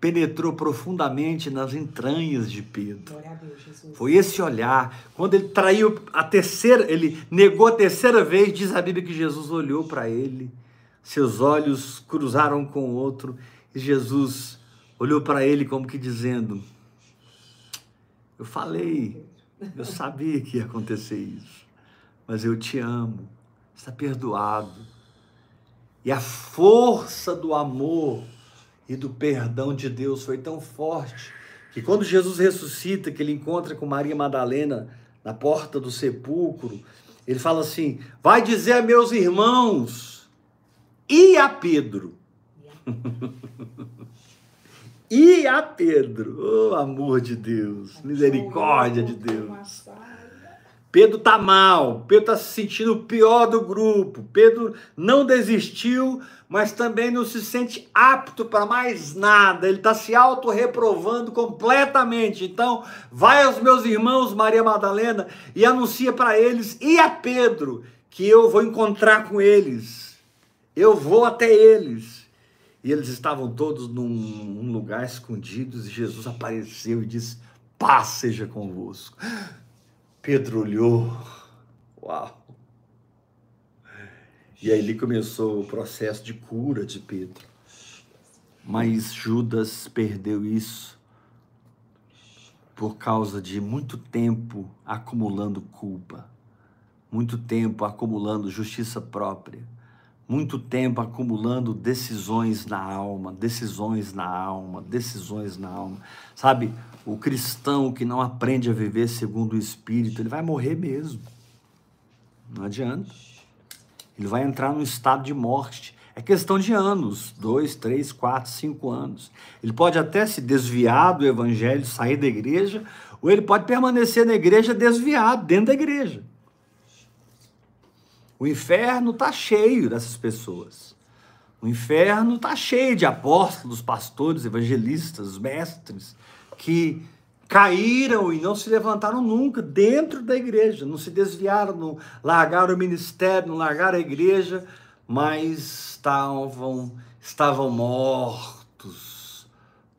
S1: penetrou profundamente nas entranhas de Pedro.
S3: Glória a Deus, Jesus.
S1: Foi esse olhar. Quando ele traiu a terceira, ele negou a terceira vez, diz a Bíblia que Jesus olhou para ele, seus olhos cruzaram com o outro, Jesus olhou para ele como que dizendo: Eu falei, eu sabia que ia acontecer isso, mas eu te amo, está perdoado. E a força do amor e do perdão de Deus foi tão forte que quando Jesus ressuscita, que ele encontra com Maria Madalena na porta do sepulcro, ele fala assim: vai dizer a meus irmãos e a Pedro. E a Pedro, oh amor de Deus, misericórdia de Deus. Pedro tá mal, Pedro tá se sentindo o pior do grupo. Pedro não desistiu, mas também não se sente apto para mais nada. Ele está se auto-reprovando completamente. Então, vai aos meus irmãos, Maria Madalena, e anuncia para eles e a Pedro que eu vou encontrar com eles. Eu vou até eles. E eles estavam todos num, lugar escondidos e Jesus apareceu e disse: Paz seja convosco. Pedro olhou. Uau! E aí ele começou o processo de cura de Pedro. Mas Judas perdeu isso por causa de muito tempo acumulando culpa, muito tempo acumulando justiça própria, muito tempo acumulando decisões na alma, decisões na alma, decisões na alma. Sabe, o cristão que não aprende a viver segundo o Espírito, ele vai morrer mesmo. Não adianta. Ele vai entrar num estado de morte. É questão de anos, dois, três, quatro, cinco anos. Ele pode até se desviar do evangelho, sair da igreja, ou ele pode permanecer na igreja desviado, dentro da igreja. O inferno está cheio dessas pessoas. O inferno está cheio de apóstolos, pastores, evangelistas, mestres que caíram e não se levantaram nunca dentro da igreja, não se desviaram, não largaram o ministério, não largaram a igreja, mas estavam, estavam mortos,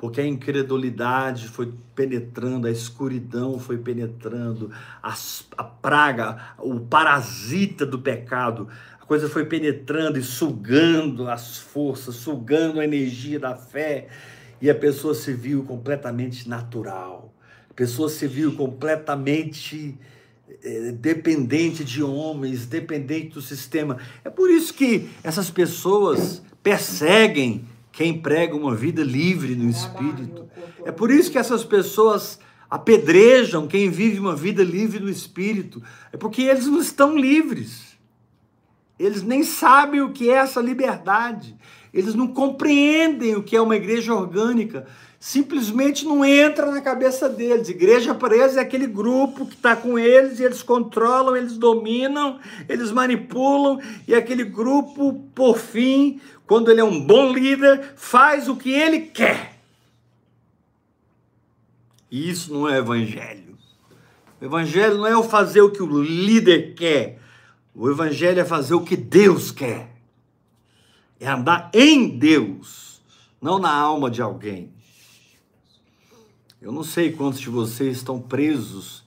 S1: porque a incredulidade foi penetrando, a escuridão foi penetrando, as, a praga, o parasita do pecado coisa foi penetrando e sugando as forças, sugando a energia da fé, e a pessoa se viu completamente natural, a pessoa se viu completamente eh, dependente de homens, dependente do sistema. É por isso que essas pessoas perseguem quem prega uma vida livre no espírito. É por isso que essas pessoas apedrejam quem vive uma vida livre no espírito. É porque eles não estão livres. Eles nem sabem o que é essa liberdade. Eles não compreendem o que é uma igreja orgânica. Simplesmente não entra na cabeça deles. Igreja para eles é aquele grupo que está com eles e eles controlam, eles dominam, eles manipulam. E aquele grupo, por fim, quando ele é um bom líder, faz o que ele quer. E isso não é evangelho. O evangelho não é o fazer o que o líder quer. O Evangelho é fazer o que Deus quer, é andar em Deus, não na alma de alguém. Eu não sei quantos de vocês estão presos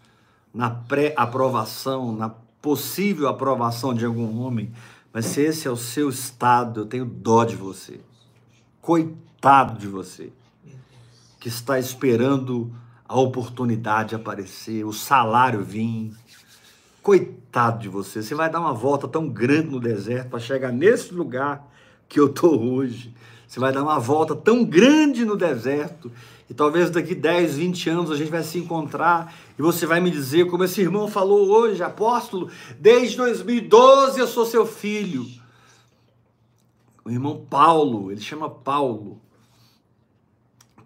S1: na pré-aprovação, na possível aprovação de algum homem, mas se esse é o seu estado, eu tenho dó de você. Coitado de você, que está esperando a oportunidade aparecer, o salário vir, Coitado de você, você vai dar uma volta tão grande no deserto para chegar nesse lugar que eu estou hoje. Você vai dar uma volta tão grande no deserto e talvez daqui 10, 20 anos a gente vai se encontrar e você vai me dizer, como esse irmão falou hoje, apóstolo, desde 2012 eu sou seu filho. O irmão Paulo, ele chama Paulo.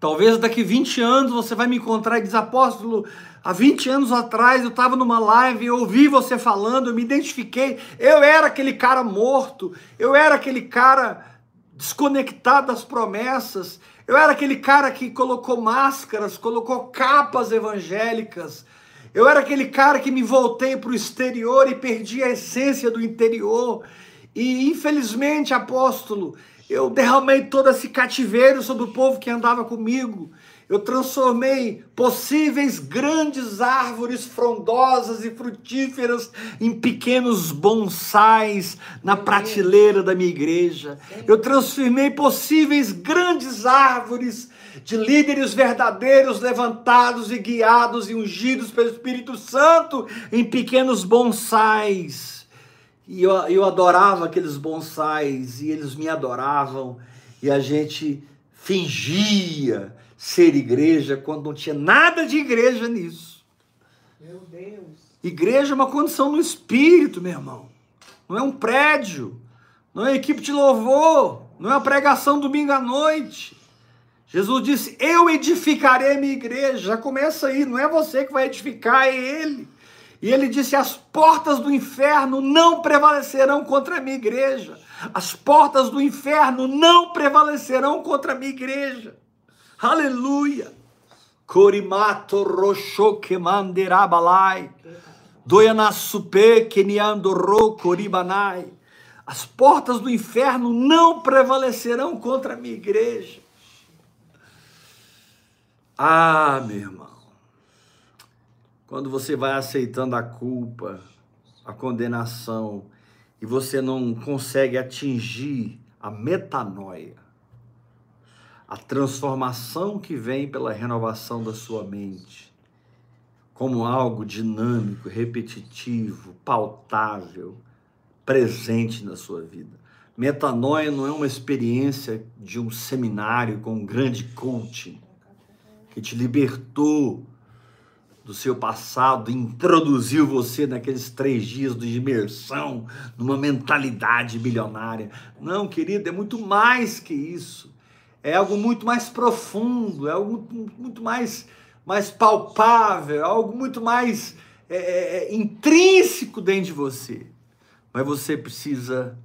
S1: Talvez daqui 20 anos você vai me encontrar e diz, apóstolo, Há 20 anos atrás eu estava numa live, eu ouvi você falando, eu me identifiquei. Eu era aquele cara morto, eu era aquele cara desconectado das promessas, eu era aquele cara que colocou máscaras, colocou capas evangélicas. Eu era aquele cara que me voltei para o exterior e perdi a essência do interior. E infelizmente, apóstolo, eu derramei todo esse cativeiro sobre o povo que andava comigo. Eu transformei possíveis grandes árvores frondosas e frutíferas em pequenos bonsais na prateleira da minha igreja. Eu transformei possíveis grandes árvores de líderes verdadeiros levantados e guiados e ungidos pelo Espírito Santo em pequenos bonsais. E eu, eu adorava aqueles bonsais e eles me adoravam e a gente fingia ser igreja quando não tinha nada de igreja nisso.
S3: Meu Deus.
S1: Igreja é uma condição no espírito, meu irmão. Não é um prédio, não é equipe de louvor, não é uma pregação domingo à noite. Jesus disse: Eu edificarei a minha igreja. Já começa aí, não é você que vai edificar, é Ele. E ele disse: As portas do inferno não prevalecerão contra a minha igreja. As portas do inferno não prevalecerão contra a minha igreja. Aleluia. Corimato roxo que manderabalai. Doyanasupe keniandoro coribanai. As portas do inferno não prevalecerão contra a minha igreja. Ah, meu irmão. Quando você vai aceitando a culpa, a condenação, e você não consegue atingir a metanoia, a transformação que vem pela renovação da sua mente, como algo dinâmico, repetitivo, pautável, presente na sua vida. Metanoia não é uma experiência de um seminário com um grande coaching que te libertou do seu passado, introduziu você naqueles três dias de imersão numa mentalidade milionária. Não, querido, é muito mais que isso é algo muito mais profundo, é algo muito mais, mais palpável, é algo muito mais é, é, é, intrínseco dentro de você. Mas você precisa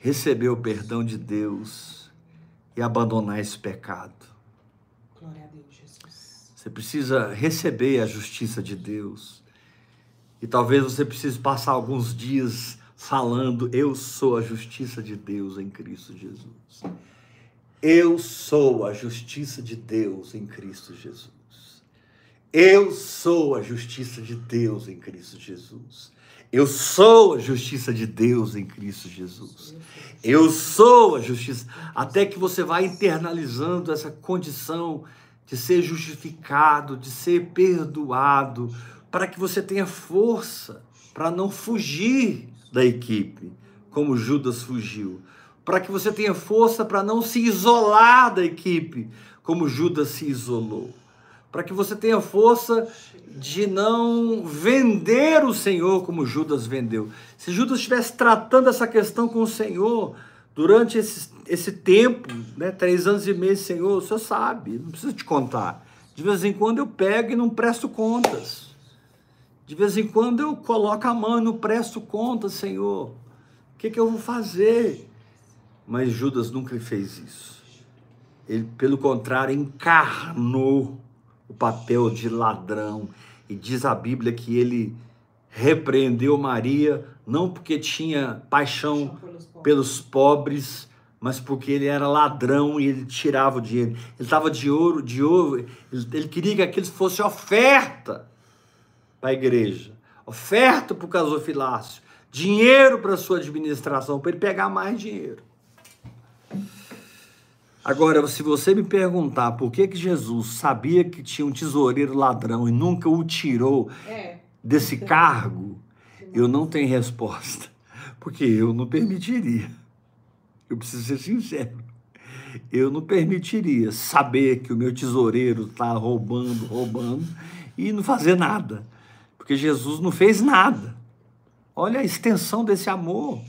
S1: receber o perdão de Deus e abandonar esse pecado.
S3: Glória a Deus, Jesus.
S1: Você precisa receber a justiça de Deus. E talvez você precise passar alguns dias falando: Eu sou a justiça de Deus em Cristo Jesus. Eu sou a justiça de Deus em Cristo Jesus. Eu sou a justiça de Deus em Cristo Jesus. Eu sou a justiça de Deus em Cristo Jesus. Eu sou a justiça. Até que você vai internalizando essa condição de ser justificado, de ser perdoado, para que você tenha força para não fugir da equipe, como Judas fugiu. Para que você tenha força para não se isolar da equipe, como Judas se isolou para que você tenha força de não vender o Senhor como Judas vendeu. Se Judas estivesse tratando essa questão com o Senhor durante esse, esse tempo, né, três anos e meio, Senhor, o Senhor sabe, não precisa te contar. De vez em quando eu pego e não presto contas. De vez em quando eu coloco a mão e não presto contas, Senhor. O que, que eu vou fazer? Mas Judas nunca fez isso. Ele, pelo contrário, encarnou o papel de ladrão. E diz a Bíblia que ele repreendeu Maria não porque tinha paixão pelos pobres, mas porque ele era ladrão e ele tirava o dinheiro. Ele estava de ouro, de ouro, ele, ele queria que aquilo fosse oferta para a igreja, oferta para o casofilácio, dinheiro para a sua administração, para ele pegar mais dinheiro. Agora, se você me perguntar por que, que Jesus sabia que tinha um tesoureiro ladrão e nunca o tirou é. desse cargo, eu não tenho resposta. Porque eu não permitiria. Eu preciso ser sincero. Eu não permitiria saber que o meu tesoureiro está roubando, roubando e não fazer nada. Porque Jesus não fez nada. Olha a extensão desse amor.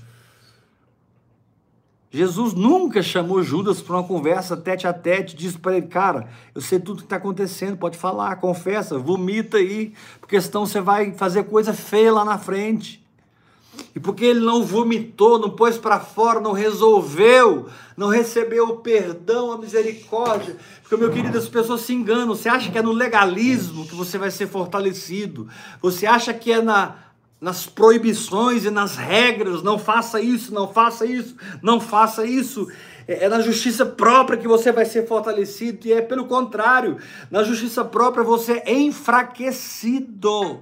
S1: Jesus nunca chamou Judas para uma conversa tete a tete, disse para ele, cara, eu sei tudo que está acontecendo, pode falar, confessa, vomita aí, porque senão você vai fazer coisa feia lá na frente. E porque ele não vomitou, não pôs para fora, não resolveu, não recebeu o perdão, a misericórdia. Porque, meu querido, as pessoas se enganam. Você acha que é no legalismo que você vai ser fortalecido. Você acha que é na, nas proibições e nas regras, não faça isso, não faça isso, não faça isso. É, é na justiça própria que você vai ser fortalecido, e é pelo contrário, na justiça própria você é enfraquecido.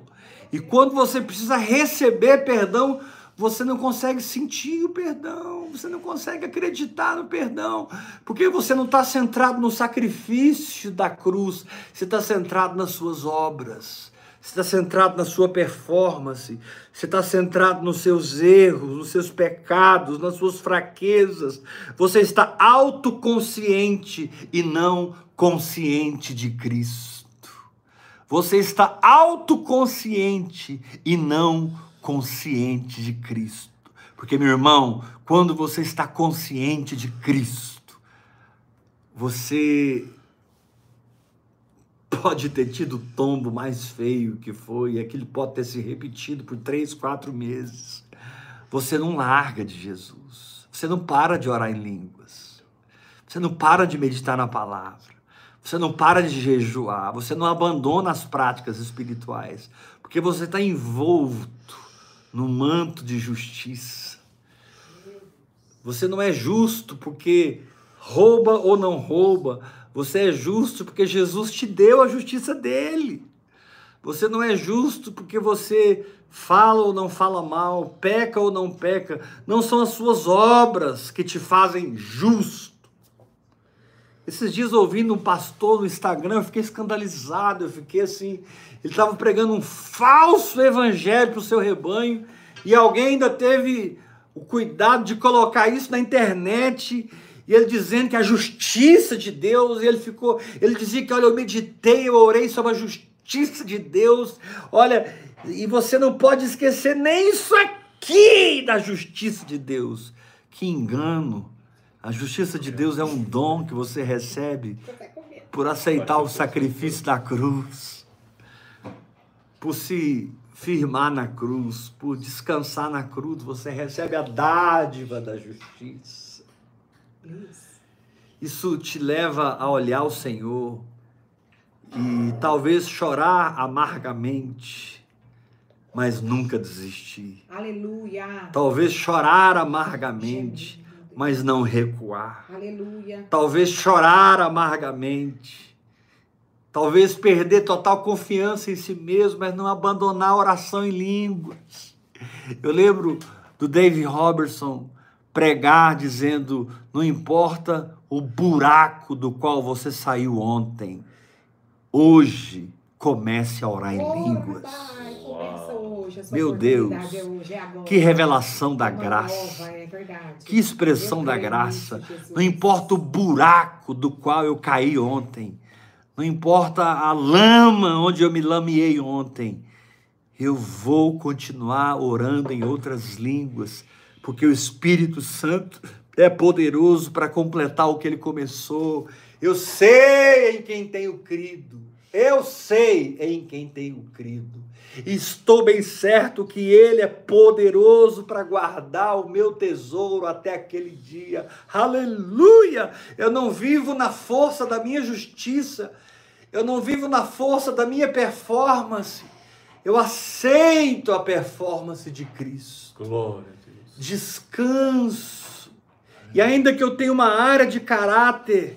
S1: E quando você precisa receber perdão, você não consegue sentir o perdão, você não consegue acreditar no perdão, porque você não está centrado no sacrifício da cruz, você está centrado nas suas obras você está centrado na sua performance, você está centrado nos seus erros, nos seus pecados, nas suas fraquezas, você está autoconsciente e não consciente de Cristo. Você está autoconsciente e não consciente de Cristo. Porque, meu irmão, quando você está consciente de Cristo, você pode ter tido o tombo mais feio que foi, e aquilo pode ter se repetido por três, quatro meses. Você não larga de Jesus. Você não para de orar em línguas. Você não para de meditar na palavra. Você não para de jejuar. Você não abandona as práticas espirituais. Porque você está envolto no manto de justiça. Você não é justo porque rouba ou não rouba você é justo porque Jesus te deu a justiça dele. Você não é justo porque você fala ou não fala mal, peca ou não peca. Não são as suas obras que te fazem justo. Esses dias ouvindo um pastor no Instagram, eu fiquei escandalizado, eu fiquei assim, ele estava pregando um falso evangelho para o seu rebanho e alguém ainda teve o cuidado de colocar isso na internet e ele dizendo que a justiça de Deus, ele ficou, ele dizia que olha, eu meditei, eu orei sobre a justiça de Deus. Olha, e você não pode esquecer nem isso aqui da justiça de Deus. Que engano. A justiça de Deus é um dom que você recebe por aceitar o sacrifício da cruz, por se firmar na cruz, por descansar na cruz, você recebe a dádiva da justiça.
S3: Isso.
S1: Te leva a olhar o Senhor e talvez chorar amargamente, mas nunca desistir.
S3: Aleluia.
S1: Talvez chorar amargamente, mas não recuar.
S3: Aleluia.
S1: Talvez chorar amargamente. Talvez perder total confiança em si mesmo, mas não abandonar a oração em línguas. Eu lembro do Dave Robertson pregar dizendo: não importa o buraco do qual você saiu ontem, hoje comece a orar em
S3: Oh,
S1: línguas.
S3: hoje,
S1: Meu Deus,
S3: é hoje, é.
S1: Que revelação da
S3: Uma
S1: graça.
S3: nova, é.
S1: Que expressão da graça.
S3: Jesus.
S1: Não importa o buraco do qual eu caí ontem. Não importa a lama onde eu me lameei ontem. Eu vou continuar orando em outras línguas, porque o Espírito Santo é poderoso para completar o que ele começou. Eu sei em quem tenho crido. Eu sei em quem tenho crido. Estou bem certo que Ele é poderoso para guardar o meu tesouro até aquele dia. Aleluia! Eu não vivo na força da minha justiça, eu não vivo na força da minha performance. Eu aceito a performance de Cristo.
S2: Glória.
S1: Descanso. E ainda que eu tenha uma área de caráter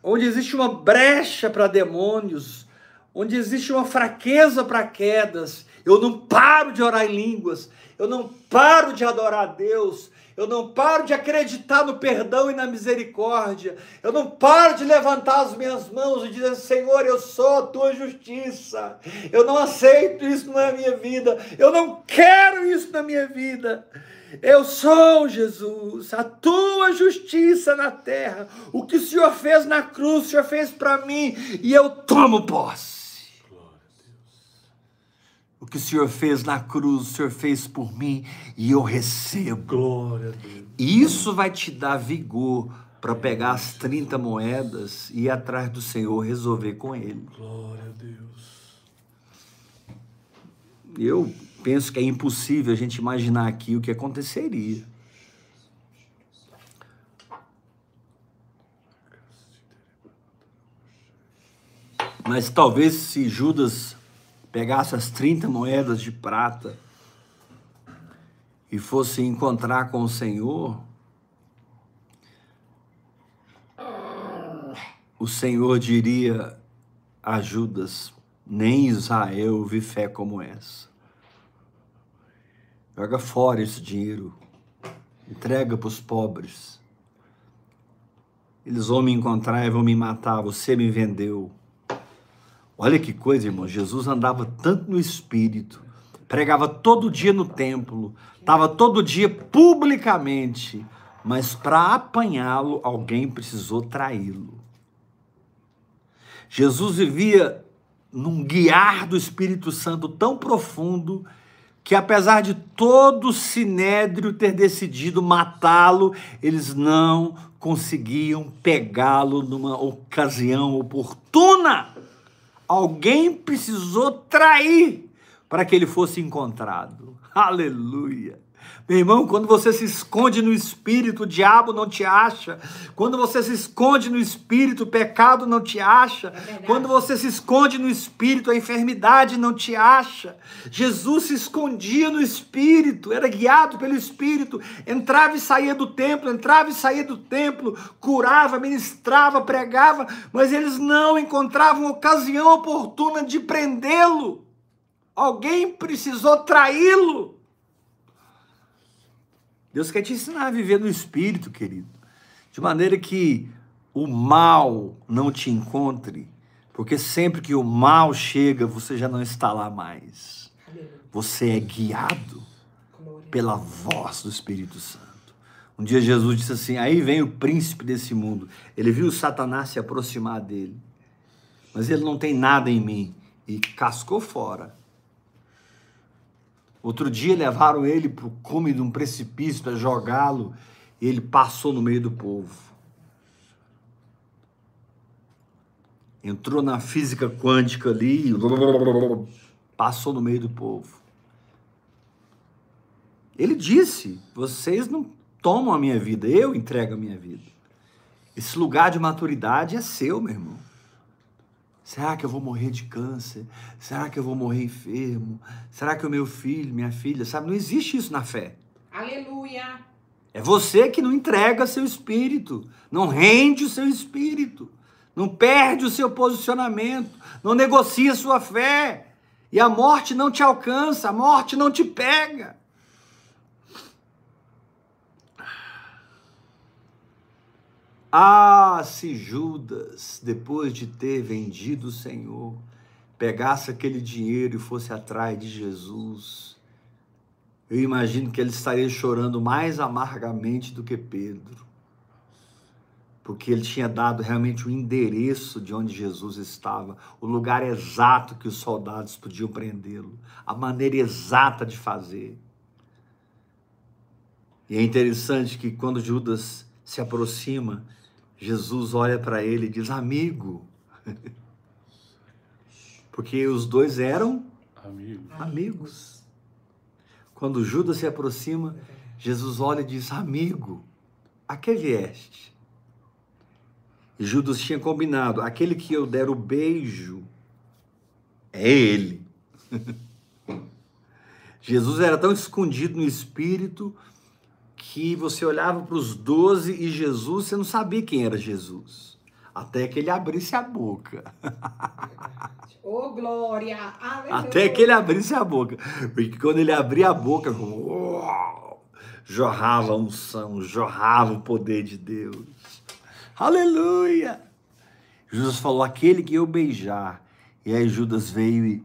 S1: onde existe uma brecha para demônios, onde existe uma fraqueza para quedas, eu não paro de orar em línguas, eu não paro de adorar a Deus, eu não paro de acreditar no perdão e na misericórdia, eu não paro de levantar as minhas mãos e dizer: Senhor, eu sou a tua justiça, eu não aceito isso na minha vida, eu não quero isso na minha vida. Eu sou Jesus, a tua justiça na terra. O que o Senhor fez na cruz, o Senhor fez para mim e eu tomo posse.
S2: Glória a Deus.
S1: O que o Senhor fez na cruz, o Senhor fez por mim e eu recebo.
S2: Glória a Deus.
S1: E isso vai te dar vigor para pegar as 30 moedas e ir atrás do Senhor resolver com ele.
S2: Glória a Deus.
S1: Eu penso que é impossível a gente imaginar aqui o que aconteceria. Mas talvez se Judas pegasse as 30 moedas de prata e fosse encontrar com o Senhor, o Senhor diria a Judas: nem Israel vi fé como essa. Joga fora esse dinheiro, entrega para os pobres. Eles vão me encontrar e vão me matar. Você me vendeu. Olha que coisa, irmão. Jesus andava tanto no espírito, pregava todo dia no templo, estava todo dia publicamente, mas para apanhá-lo, alguém precisou traí-lo. Jesus vivia num guiar do Espírito Santo tão profundo que, apesar de todo o sinédrio ter decidido matá-lo, eles não conseguiam pegá-lo numa ocasião oportuna. Alguém precisou trair para que ele fosse encontrado. Aleluia. Meu irmão, quando você se esconde no espírito, o diabo não te acha. Quando você se esconde no espírito, o pecado não te acha.
S3: verdade.
S1: Quando você se esconde no espírito, a enfermidade não te acha. Jesus se escondia no espírito, era guiado pelo espírito, entrava e saía do templo, entrava e saía do templo, curava, ministrava, pregava, mas eles não encontravam ocasião oportuna de prendê-lo. Alguém precisou traí-lo. Deus quer te ensinar a viver no espírito, querido, de maneira que o mal não te encontre, porque sempre que o mal chega, você já não está lá mais. Você é guiado pela voz do Espírito Santo. Um dia Jesus disse assim: aí vem o príncipe desse mundo. Ele viu Satanás se aproximar dele, mas ele não tem nada em mim. E cascou fora. Outro dia levaram ele para o cume de um precipício para jogá-lo e ele passou no meio do povo. Entrou na física quântica ali, passou no meio do povo. Ele disse: Vocês não tomam a minha vida, eu entrego a minha vida. Esse lugar de maturidade é seu, meu irmão. Será que eu vou morrer de câncer? Será que eu vou morrer enfermo? Será que o meu filho, minha filha, sabe? Não existe isso na fé.
S3: Aleluia.
S1: É você que não entrega seu espírito, não rende o seu espírito, não perde o seu posicionamento, não negocia sua fé. E a morte não te alcança, a morte não te pega. Ah, se Judas, depois de ter vendido o Senhor, pegasse aquele dinheiro e fosse atrás de Jesus, eu imagino que ele estaria chorando mais amargamente do que Pedro, porque ele tinha dado realmente o endereço de onde Jesus estava, o lugar exato que os soldados podiam prendê-lo, a maneira exata de fazer. E é interessante que quando Judas se aproxima, Jesus olha para ele e diz: Amigo. Porque os dois eram
S2: Amigo.
S1: amigos. Quando Judas se aproxima, Jesus olha e diz: Amigo, a que vieste? E Judas tinha combinado: aquele que eu der o beijo é ele. Jesus era tão escondido no espírito que você olhava para os doze e Jesus, você não sabia quem era Jesus. Até que ele abrisse a boca.
S3: Ô, glória. Aleluia.
S1: Até que ele abrisse a boca. Porque quando ele abria a boca, jorrava a unção, jorrava o poder de Deus. Aleluia! Jesus falou: aquele que eu beijar. E aí Judas veio e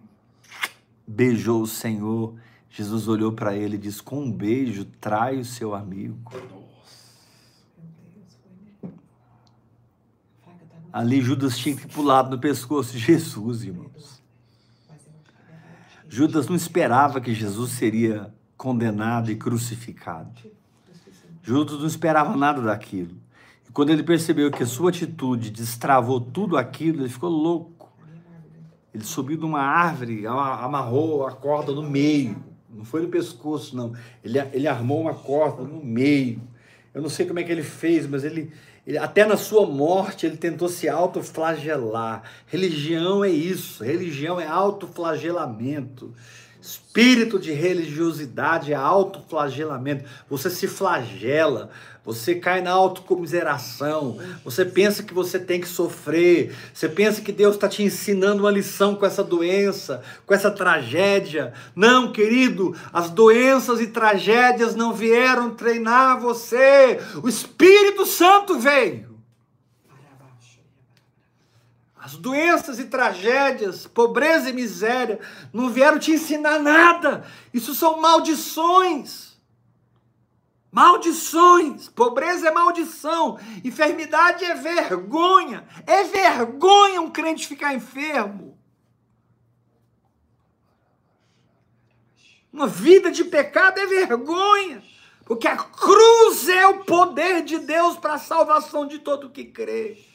S1: beijou o Senhor. Jesus olhou para ele e disse: Com um beijo, trai o seu amigo.
S3: Tá
S1: Ali Judas tinha que pular no pescoço de Jesus, irmãos. Judas não esperava que Jesus seria condenado e crucificado. Judas não esperava nada daquilo. E quando ele percebeu que a sua atitude destravou tudo aquilo, ele ficou louco. Ele subiu numa árvore, ama- amarrou a corda no meio. Não foi no pescoço, não. Ele, ele armou uma corda no meio. Eu não sei como é que ele fez, mas ele, ele até na sua morte ele tentou se autoflagelar. Religião é isso. Religião é autoflagelamento. Espírito de religiosidade é autoflagelamento. Você se flagela, você cai na autocomiseração, você pensa que você tem que sofrer, você pensa que Deus está te ensinando uma lição com essa doença, com essa tragédia. Não, querido, as doenças e tragédias não vieram treinar você, o Espírito Santo veio.
S3: Para baixo.
S1: As doenças e tragédias, pobreza e miséria, não vieram te ensinar nada. Isso são maldições. Maldições. Pobreza é maldição. Enfermidade é vergonha. É vergonha um crente ficar enfermo. Uma vida de pecado é vergonha. Porque a cruz é o poder de Deus para a salvação de todo que crê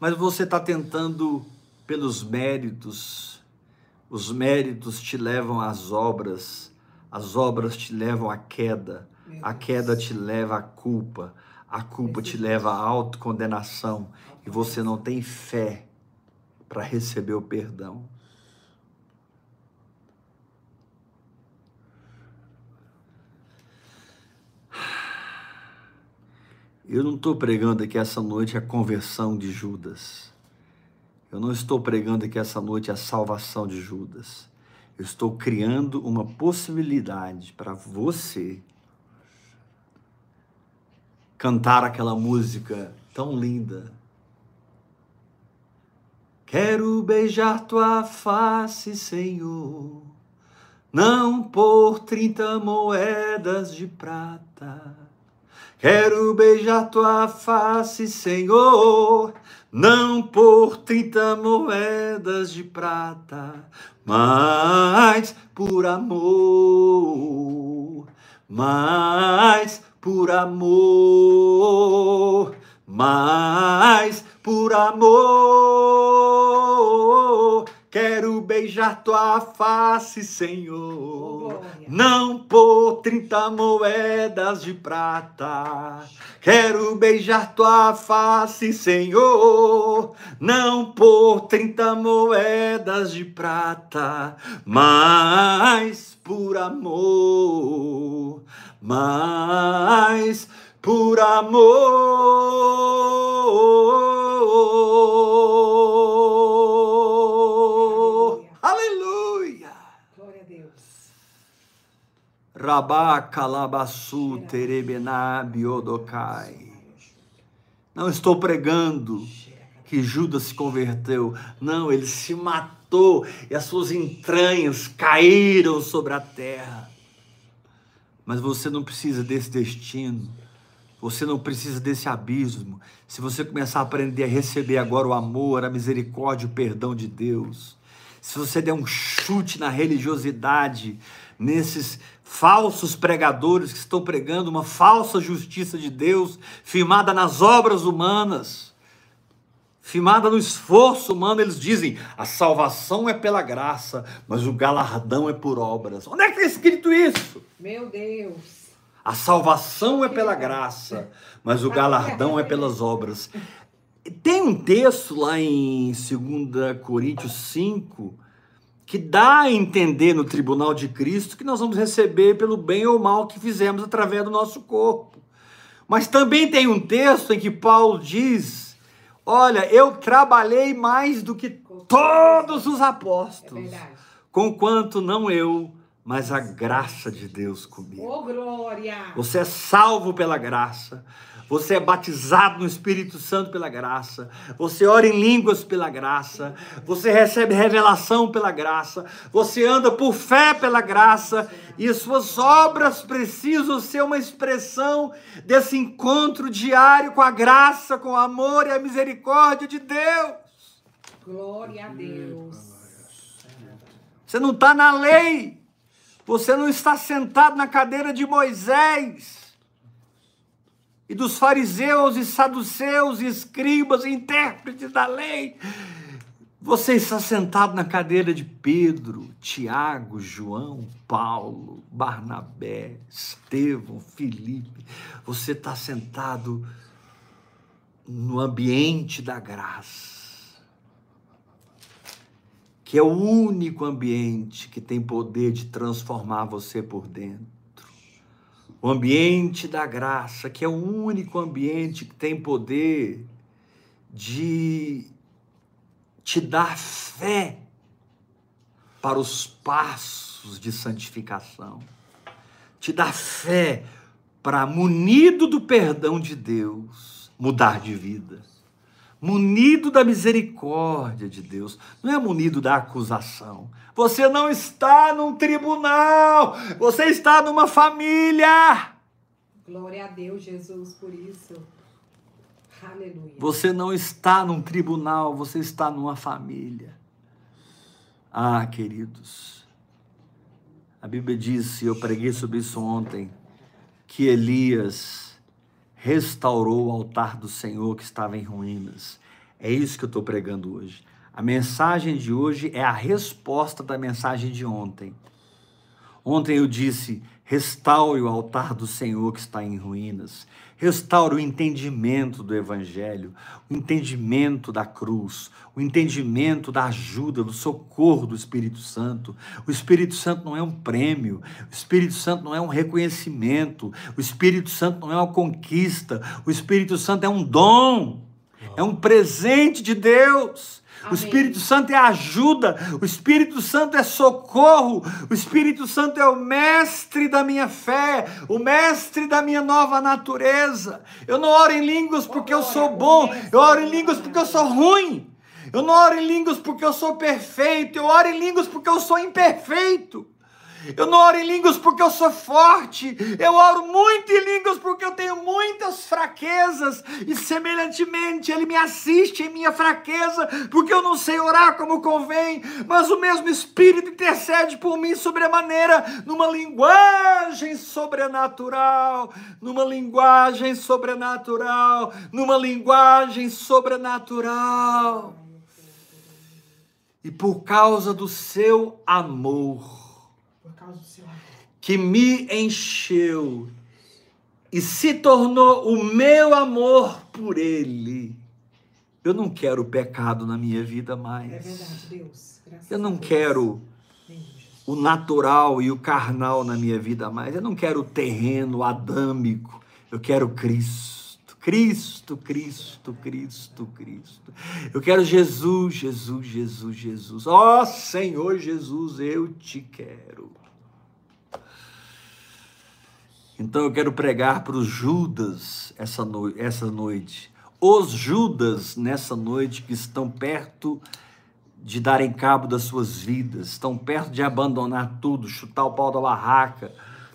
S1: mas você está tentando pelos méritos. Os méritos te levam às obras, as obras te levam à queda, a queda te leva à culpa, a culpa te leva à autocondenação. E você não tem fé para receber o perdão. Eu não estou pregando aqui essa noite a conversão de Judas. Eu não estou pregando aqui essa noite a salvação de Judas. Eu estou criando uma possibilidade para você cantar aquela música tão linda. Quero beijar tua face, Senhor, não por trinta moedas de prata. Quero beijar tua face, Senhor, não por trinta moedas de prata, mas por amor, mas por amor, mas por amor. Quero beijar tua face, Senhor. Não por trinta moedas de prata. Quero beijar tua face, Senhor. Não por trinta moedas de prata, mas por amor, mas por amor. Aleluia.
S3: Glória a Deus.
S1: Rabá calabaçu terebená biodokai. Não estou pregando que Judas se converteu. Não, ele se matou e as suas entranhas caíram sobre a terra. Mas você não precisa desse destino. Você não precisa desse abismo. Se você começar a aprender a receber agora o amor, a misericórdia, o perdão de Deus. Se você der um chute na religiosidade, nesses falsos pregadores que estão pregando uma falsa justiça de Deus, firmada nas obras humanas, firmada no esforço humano, eles dizem: a salvação é pela graça, mas o galardão é por obras. Onde é que está escrito isso?
S3: Meu Deus.
S1: A salvação é pela graça, mas o galardão é pelas obras. Tem um texto lá em 2 Coríntios 5 que dá a entender no tribunal de Cristo que nós vamos receber pelo bem ou mal que fizemos através do nosso corpo. Mas também tem um texto em que Paulo diz: Olha, eu trabalhei mais do que todos os
S3: É
S1: apóstolos,
S3: verdade.
S1: conquanto não eu, mas a graça de Deus comigo.
S3: Oh, glória.
S1: Você é salvo pela graça. Você é batizado no Espírito Santo pela graça. Você ora em línguas pela graça. Você recebe revelação pela graça. Você anda por fé pela graça. E suas obras precisam ser uma expressão desse encontro diário com a graça, com o amor e a misericórdia de Deus.
S3: Glória a Deus.
S1: Você não está na lei. Você não está sentado na cadeira de Moisés e dos fariseus e saduceus e escribas e intérpretes da lei. Você está sentado na cadeira de Pedro, Tiago, João, Paulo, Barnabé, Estevão, Felipe. Você está sentado no ambiente da graça que é o único ambiente que tem poder de transformar você por dentro. O ambiente da graça, que é o único ambiente que tem poder de te dar fé para os passos de santificação, te dar fé para, munido do perdão de Deus, mudar de vida. Munido da misericórdia de Deus, não é munido da acusação. Você não está num tribunal, você está numa família.
S3: Glória a Deus, Jesus, por isso. Aleluia.
S1: Você não está num tribunal, você está numa família. Ah, queridos, a Bíblia diz, e eu preguei sobre isso ontem, que Elias restaurou o altar do Senhor que estava em ruínas. É isso que eu estou pregando hoje. A mensagem de hoje é a resposta da mensagem de ontem. Ontem eu disse: restaure o altar do Senhor que está em ruínas. Restaure o entendimento do Evangelho, o entendimento da cruz, o entendimento da ajuda, do socorro do Espírito Santo. O Espírito Santo não é um prêmio, o Espírito Santo não é um reconhecimento, o Espírito Santo não é uma conquista, o Espírito Santo é um dom, é um presente de Deus. O
S3: Amém.
S1: Espírito Santo é ajuda, o Espírito Santo é socorro, o Espírito Santo é o mestre da minha fé, o mestre da minha nova natureza. Eu não oro em línguas porque eu sou bom, eu oro em línguas porque eu sou ruim. Eu não oro em línguas porque eu sou perfeito, eu oro em línguas porque eu sou imperfeito. Eu não oro em línguas porque eu sou forte. Eu oro muito em línguas porque eu tenho muitas fraquezas. E semelhantemente, Ele me assiste em minha fraqueza, porque eu não sei orar como convém. Mas o mesmo Espírito intercede por mim sobremaneira, numa linguagem sobrenatural. Numa linguagem sobrenatural. Numa linguagem sobrenatural. e por causa do seu amor
S3: Por causa do seu amor.
S1: Que me encheu e se tornou o meu amor por ele. Eu não quero pecado na minha vida mais.
S3: É verdade, Deus. Graças
S1: Eu não quero o natural e o carnal na minha vida mais. Eu não quero o terreno adâmico. Eu quero Cristo. Cristo, Cristo, Cristo, Cristo. Eu quero Jesus, Jesus, Jesus, Jesus. Ó Senhor Jesus, eu te quero. Então eu quero pregar para os Judas essa, noi essa noite. Os Judas nessa noite que estão perto de darem cabo das suas vidas, estão perto de abandonar tudo, chutar o pau da barraca,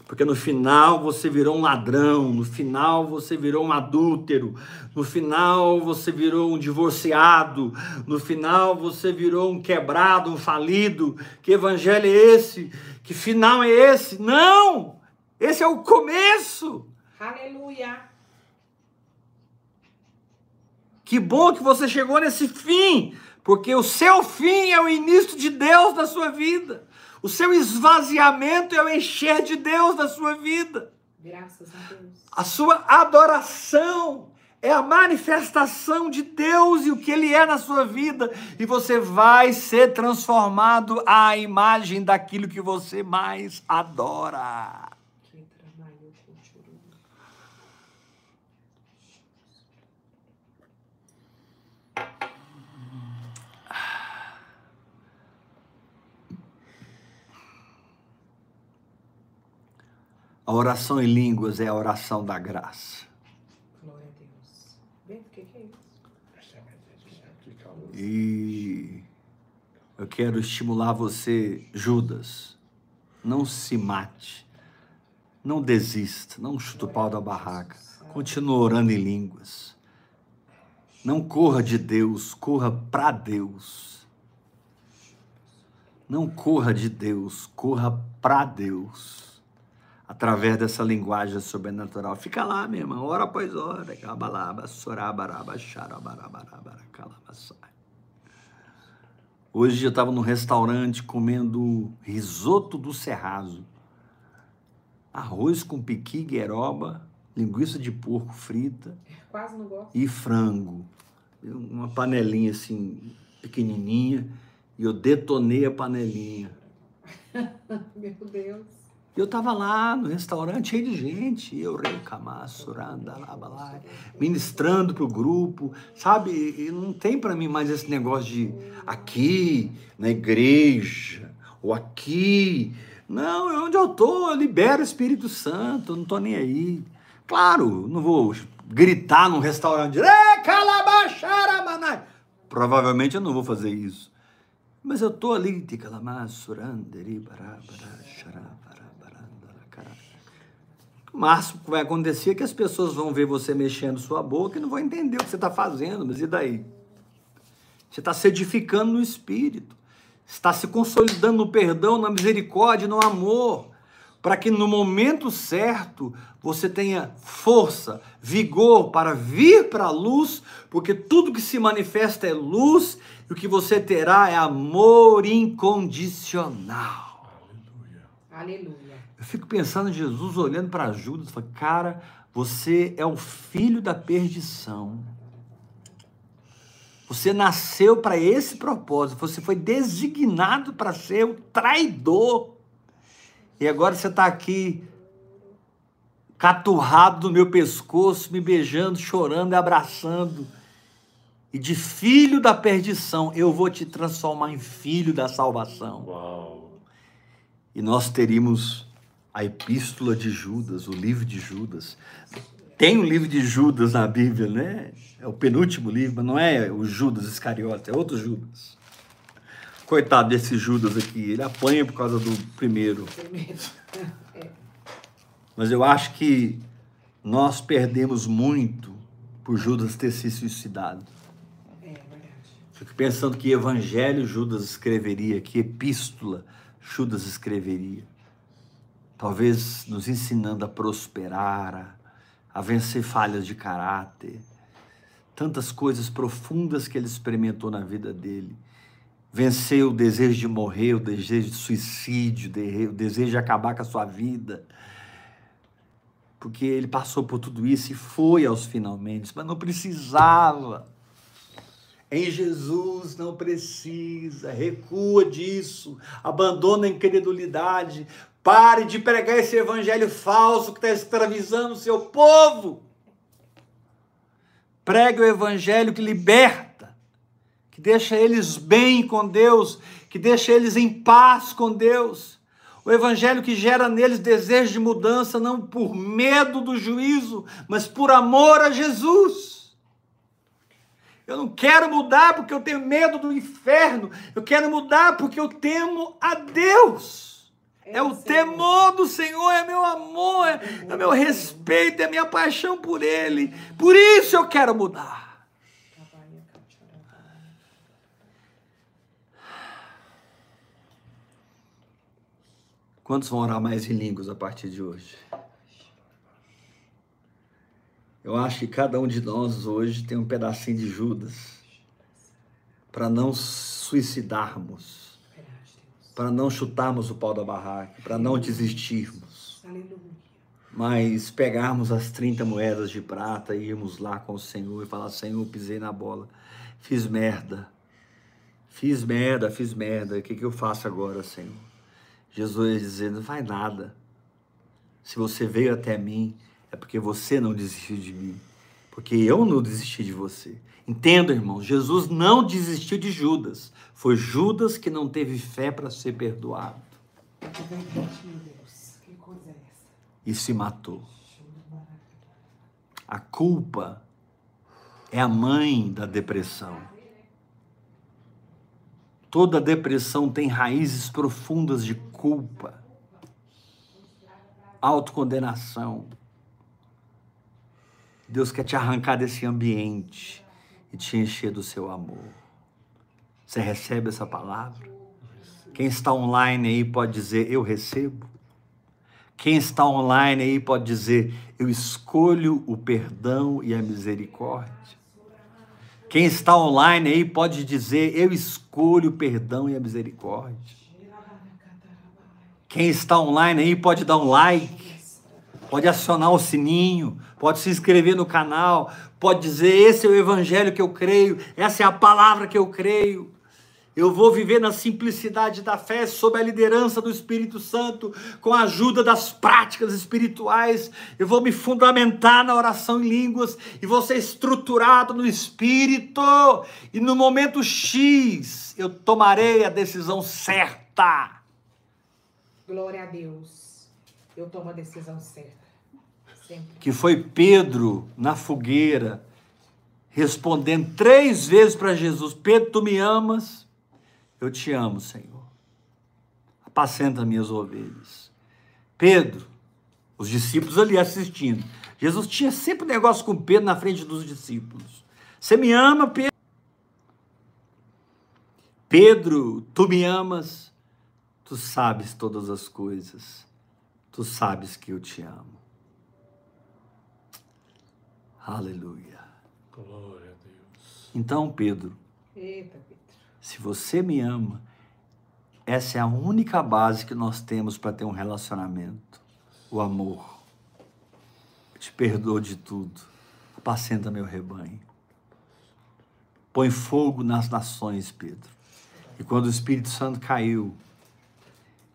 S1: porque no final você virou um ladrão, no final você virou um adúltero, no final você virou um divorciado, no final você virou um quebrado, um falido. Que evangelho é esse? Que final é esse? Não! Esse é o começo!
S3: Aleluia.
S1: Que bom que você chegou nesse fim, porque o seu fim é o início de Deus na sua vida. O seu esvaziamento é o encher de Deus na sua vida.
S3: Graças a Deus.
S1: A sua adoração é a manifestação de Deus e o que Ele é na sua vida. E você vai ser transformado à imagem daquilo que você mais adora.
S3: Que trabalho cultural.
S1: A oração em línguas é a oração da graça.
S3: Glória a Deus. Vem, o que, que é isso?
S1: E eu quero estimular você, Judas. Não se mate. Não desista. Não chuta o pau da barraca. Continua orando em línguas. Não corra de Deus, corra para Deus. Não corra de Deus, corra para Deus. Através dessa linguagem sobrenatural. Fica lá, minha irmã, hora após hora. Cabalaba, sorabaraba, xarabarabarabara, calabaçai. Hoje eu estava num restaurante comendo risoto do Serrazo. Arroz com piqui, gueroba, linguiça de porco frita
S3: Quase não gosto.
S1: e frango. Uma panelinha assim, pequenininha. E eu detonei a panelinha.
S3: Meu Deus.
S1: Eu estava lá no restaurante cheio de gente, eu, Rei lá, ministrando para o grupo, sabe? E não tem para mim mais esse negócio de aqui na igreja, ou aqui. Não, é onde eu estou, eu libero o Espírito Santo, eu não estou nem aí. Claro, não vou gritar num restaurante, "Ê, calabaxaramanai!" provavelmente eu não vou fazer isso. Mas eu estou ali, ticalamassuranderi, barabara, xarabarabarandaracara. O máximo que vai acontecer é que as pessoas vão ver você mexendo sua boca e não vão entender o que você está fazendo, mas e daí? Você está se edificando no espírito, está se consolidando no perdão, na misericórdia, no amor, para que no momento certo você tenha força, vigor para vir para a luz, porque tudo que se manifesta é luz e o que você terá é amor incondicional.
S3: Aleluia.
S1: Eu fico pensando em Jesus olhando para Judas e falando, cara, você é o filho da perdição. Você nasceu para esse propósito, você foi designado para ser o traidor. E agora você está aqui, caturrado no meu pescoço, me beijando, chorando e abraçando. E de filho da perdição, eu vou te transformar em filho da salvação.
S2: Uau.
S1: E nós teríamos a epístola de Judas, o livro de Judas. Tem o livro de Judas na Bíblia, né? É o penúltimo livro, mas não é o Judas Iscariote, é outro Judas. Coitado desse Judas aqui, ele apanha por causa do primeiro.
S3: É.
S1: Mas eu acho que nós perdemos muito por Judas ter se suicidado.
S3: É verdade.
S1: Fico pensando que evangelho Judas escreveria, que epístola Judas escreveria. Talvez nos ensinando a prosperar, a, a vencer falhas de caráter, tantas coisas profundas que ele experimentou na vida dele. vencer o desejo de morrer, o desejo de suicídio, o desejo de acabar com a sua vida. Porque ele passou por tudo isso e foi aos finalmente, mas não precisava. Em Jesus não precisa, recua disso, abandona a incredulidade, pare de pregar esse evangelho falso que está escravizando o seu povo. Pregue o evangelho que liberta, que deixa eles bem com Deus, que deixa eles em paz com Deus. O evangelho que gera neles desejo de mudança, não por medo do juízo, mas por amor a Jesus. Eu não quero mudar porque eu tenho medo do inferno. Eu quero mudar porque eu temo a Deus. É o
S3: Senhor.
S1: temor do Senhor, é meu amor, é, é meu respeito, é minha paixão por Ele. Por isso eu quero mudar. Quantos vão orar mais em línguas a partir de hoje? Eu acho que cada um de nós hoje tem um pedacinho de Judas para não suicidarmos. Para não chutarmos o pau da barraca, para não desistirmos,
S3: Aleluia.
S1: mas pegarmos as 30 moedas de prata e irmos lá com o Senhor e falar: Senhor, pisei na bola, fiz merda, fiz merda, fiz merda, o que, que eu faço agora, Senhor? Jesus ia dizer: Não faz nada. Se você veio até mim, é porque você não desistiu de mim. Porque eu não desisti de você. Entenda, irmão, Jesus não desistiu de Judas. Foi Judas que não teve fé para ser perdoado e se matou. A culpa é a mãe da depressão. Toda depressão tem raízes profundas de culpa, autocondenação. Deus quer te arrancar desse ambiente e te encher do seu amor. Você recebe essa palavra? Quem está online aí pode dizer: Eu recebo. Quem está online aí pode dizer: Eu escolho o perdão e a misericórdia. Quem está online aí pode dizer: Eu escolho o perdão e a misericórdia. Quem está online aí pode dar um like, pode acionar o sininho, pode se inscrever no canal, pode dizer: Esse é o evangelho que eu creio, essa é a palavra que eu creio. Eu vou viver na simplicidade da fé, sob a liderança do Espírito Santo, com a ajuda das práticas espirituais. Eu vou me fundamentar na oração em línguas e vou ser estruturado no Espírito. E no momento X, eu tomarei a decisão certa.
S3: Glória a Deus. Eu tomo a decisão certa.
S1: Que foi Pedro na fogueira, respondendo três vezes para Jesus: Pedro, tu me amas? Eu te amo, Senhor. Apacenta minhas ovelhas. Pedro, os discípulos ali assistindo. Jesus tinha sempre negócio com Pedro na frente dos discípulos. Você me ama, Pedro? Pedro, tu me amas? Tu sabes todas as coisas. Tu sabes que eu te amo. Aleluia.
S2: Glória a Deus.
S1: Então, Pedro,
S3: Eita, Pedro.
S1: se você me ama, essa é a única base que nós temos para ter um relacionamento: o amor. Eu te perdoo de tudo. Apacenta meu rebanho. Põe fogo nas nações, Pedro. E quando o Espírito Santo caiu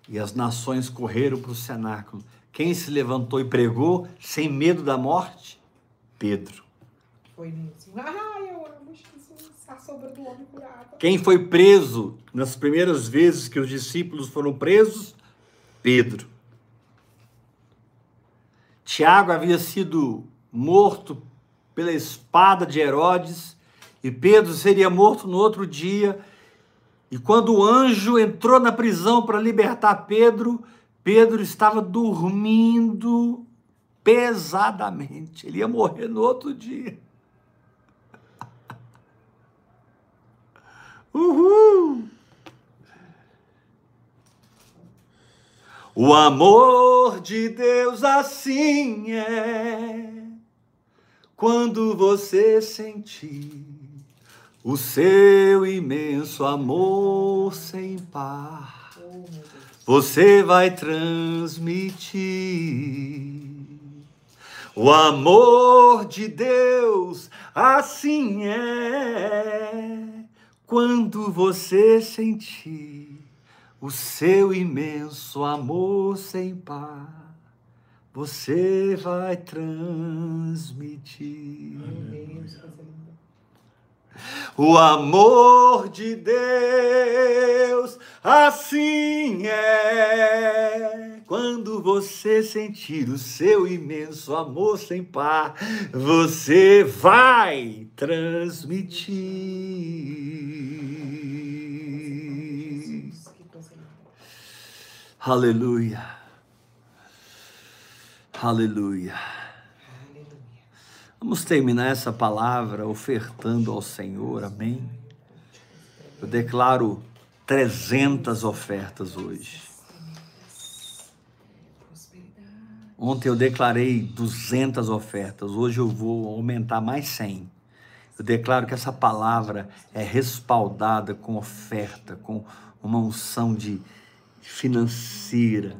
S1: e as nações correram para o cenáculo, quem se levantou e pregou sem medo da morte? Pedro.
S3: Foi mesmo. Ai, eu amo Jesus. A sombra do homem curado.
S1: Quem foi preso nas primeiras vezes que os discípulos foram presos? Pedro. Tiago havia sido morto pela espada de Herodes e Pedro seria morto no outro dia. E quando o anjo entrou na prisão para libertar Pedro, Pedro estava dormindo pesadamente. Ele ia morrer no outro dia. Uhul! O amor de Deus assim é quando você sentir o seu imenso amor sem par.
S3: Oh.
S1: Você vai transmitir o amor de Deus, assim é. Quando você sentir o seu imenso amor sem par, você vai transmitir.
S3: Linda.
S1: O amor de Deus, assim é. Quando você sentir o seu imenso amor sem par, você vai transmitir. Aleluia. Aleluia. Vamos terminar essa palavra ofertando ao Senhor, amém? Eu declaro 300 ofertas hoje. Ontem eu declarei 200 ofertas, hoje eu vou aumentar mais 100. Eu declaro que essa palavra é respaldada com oferta, com uma unção de financeira.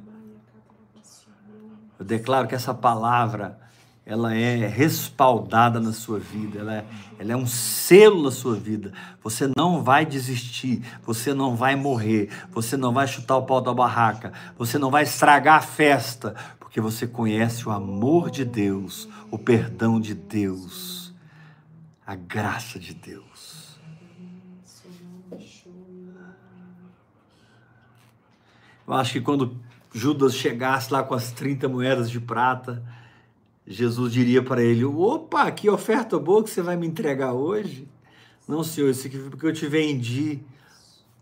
S1: Eu declaro que essa palavra ela é respaldada na sua vida, ela é, ela é um selo na sua vida. Você não vai desistir, você não vai morrer, você não vai chutar o pau da barraca, você não vai estragar a festa, porque você conhece o amor de Deus, o perdão de Deus, a graça de Deus. Eu acho que quando Judas chegasse lá com as 30 moedas de prata, Jesus diria para ele: Opa, que oferta boa que você vai me entregar hoje. Não, senhor, isso aqui foi porque eu te vendi.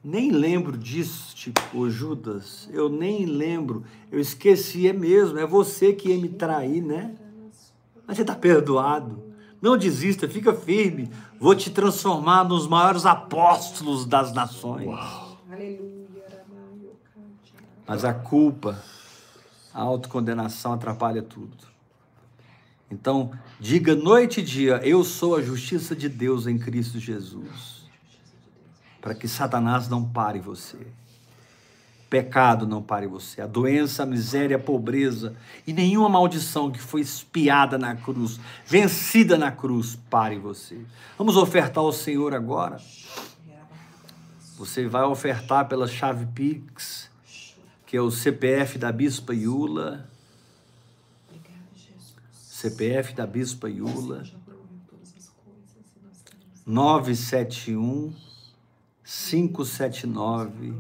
S1: Nem lembro disso, tipo, Judas. Eu nem lembro. Eu esqueci, é mesmo. É você que ia me trair, né? Mas você está perdoado. Não desista, fica firme. Vou te transformar nos maiores apóstolos das nações.
S3: Cante.
S1: Mas a culpa, a autocondenação atrapalha tudo. Então, diga noite e dia: Eu sou a justiça de Deus em Cristo Jesus. Para que Satanás não pare você. Pecado não pare você. A doença, a miséria, a pobreza e nenhuma maldição que foi espiada na cruz, vencida na cruz, pare você. Vamos ofertar ao Senhor agora. Você vai ofertar pela chave Pix, que é o CPF da Bispa Iula. CPF da Bispa Iula,
S3: Já provou todas as coisas e nós queremos
S1: 971 579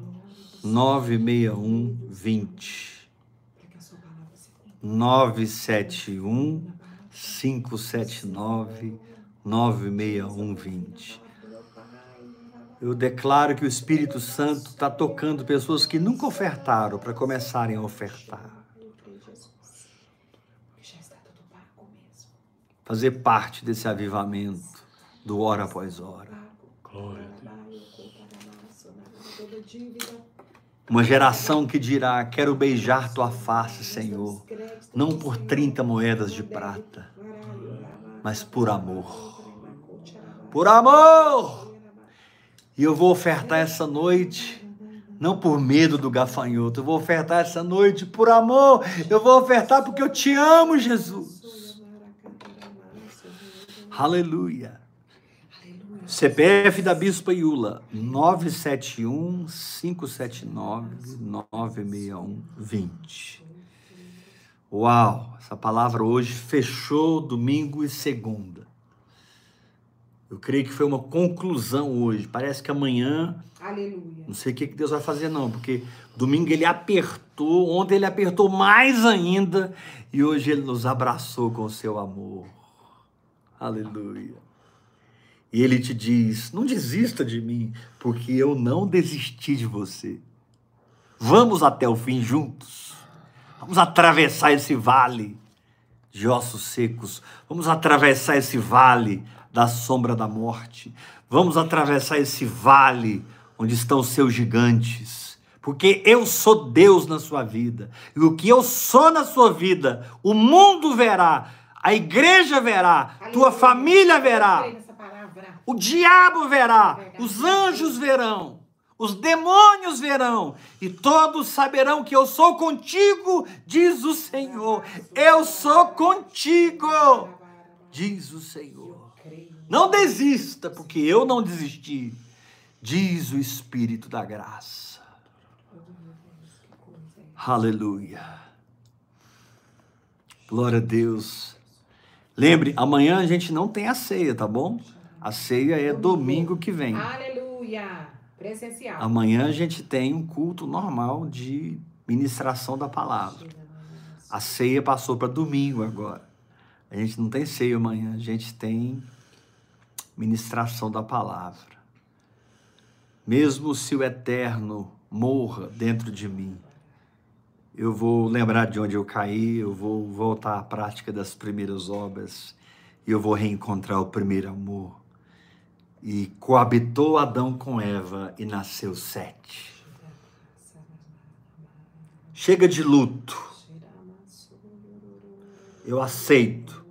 S1: 961 20.
S3: para que a sua palavra se cumpra.
S1: 971 579 961 20. Eu declaro que o Espírito Santo está tocando pessoas que nunca ofertaram para começarem a ofertar.
S3: Eu creio, Jesus. Que já está tudo pago mesmo.
S1: Fazer parte desse avivamento do hora após hora.
S2: Glória a Deus.
S1: Uma geração que dirá: Quero beijar tua face, Senhor, não por 30 moedas de prata, mas por amor. Por amor! E eu vou ofertar essa noite, não por medo do gafanhoto, eu vou ofertar essa noite por amor. Eu vou ofertar porque eu te amo, Jesus. Aleluia.
S3: Aleluia.
S1: CPF da Bispa Iula, 971 579 961 20. Uau, essa palavra hoje fechou domingo e segunda. Eu creio que foi uma conclusão hoje. Parece que amanhã,
S3: Aleluia.
S1: não sei o que que Deus vai fazer não, porque domingo ele apertou, ontem ele apertou mais ainda e hoje ele nos abraçou com o seu amor. Aleluia. E ele te diz: não desista de mim, porque eu não desisti de você. Vamos até o fim juntos. Vamos atravessar esse vale de ossos secos. Vamos atravessar esse vale da sombra da morte. Vamos atravessar esse vale onde estão os seus gigantes. Porque eu sou Deus na sua vida. E o que eu sou na sua vida, o mundo verá, a igreja verá, tua
S3: Aleluia.
S1: família
S3: Eu
S1: verá. O diabo verá, os anjos verão, os demônios verão, e todos saberão que eu sou contigo, diz o Senhor. Eu sou contigo, diz o Senhor. Não desista, porque eu não desisti, diz o Espírito da graça. Aleluia. Glória a Deus. Lembre, amanhã a gente não tem a ceia, tá bom? A ceia é domingo que vem.
S3: Aleluia. Presencial.
S1: Amanhã a gente tem um culto normal de ministração da palavra. A ceia passou para domingo agora. A gente não tem ceia amanhã, a gente tem ministração da palavra. Mesmo se o eterno morra dentro de mim, eu vou lembrar de onde eu caí, eu vou voltar à prática das primeiras obras e eu vou reencontrar o primeiro amor. E coabitou Adão com Eva e nasceu Sete. Chega de luto. Eu aceito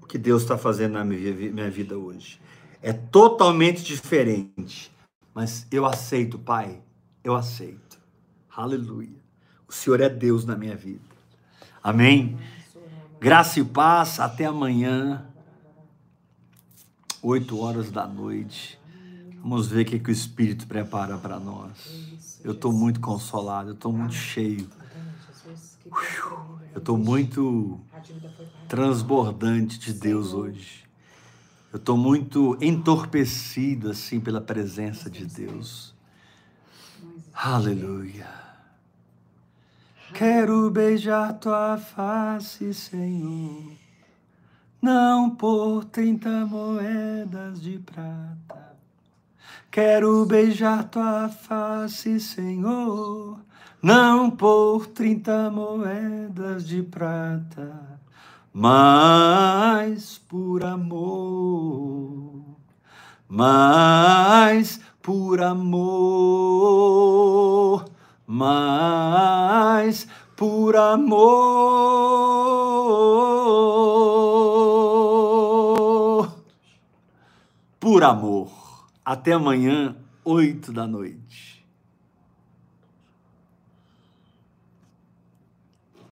S1: o que Deus está fazendo na minha vida hoje. É totalmente diferente. Mas eu aceito, Pai. Eu aceito. Aleluia. O Senhor é Deus na minha vida. Amém. Graça e paz. Até amanhã. 8 horas da noite. Vamos ver o que, que o Espírito prepara para nós. Eu estou muito consolado, eu estou muito cheio. Eu estou muito transbordante de Deus hoje. Eu estou muito entorpecido assim pela presença de Deus. Aleluia. Quero beijar tua face, Senhor, não por trinta moedas de prata. Quero beijar tua face, Senhor, não por trinta moedas de prata mas por amor, mas por amor, mas por amor, por amor. Até amanhã, oito da noite.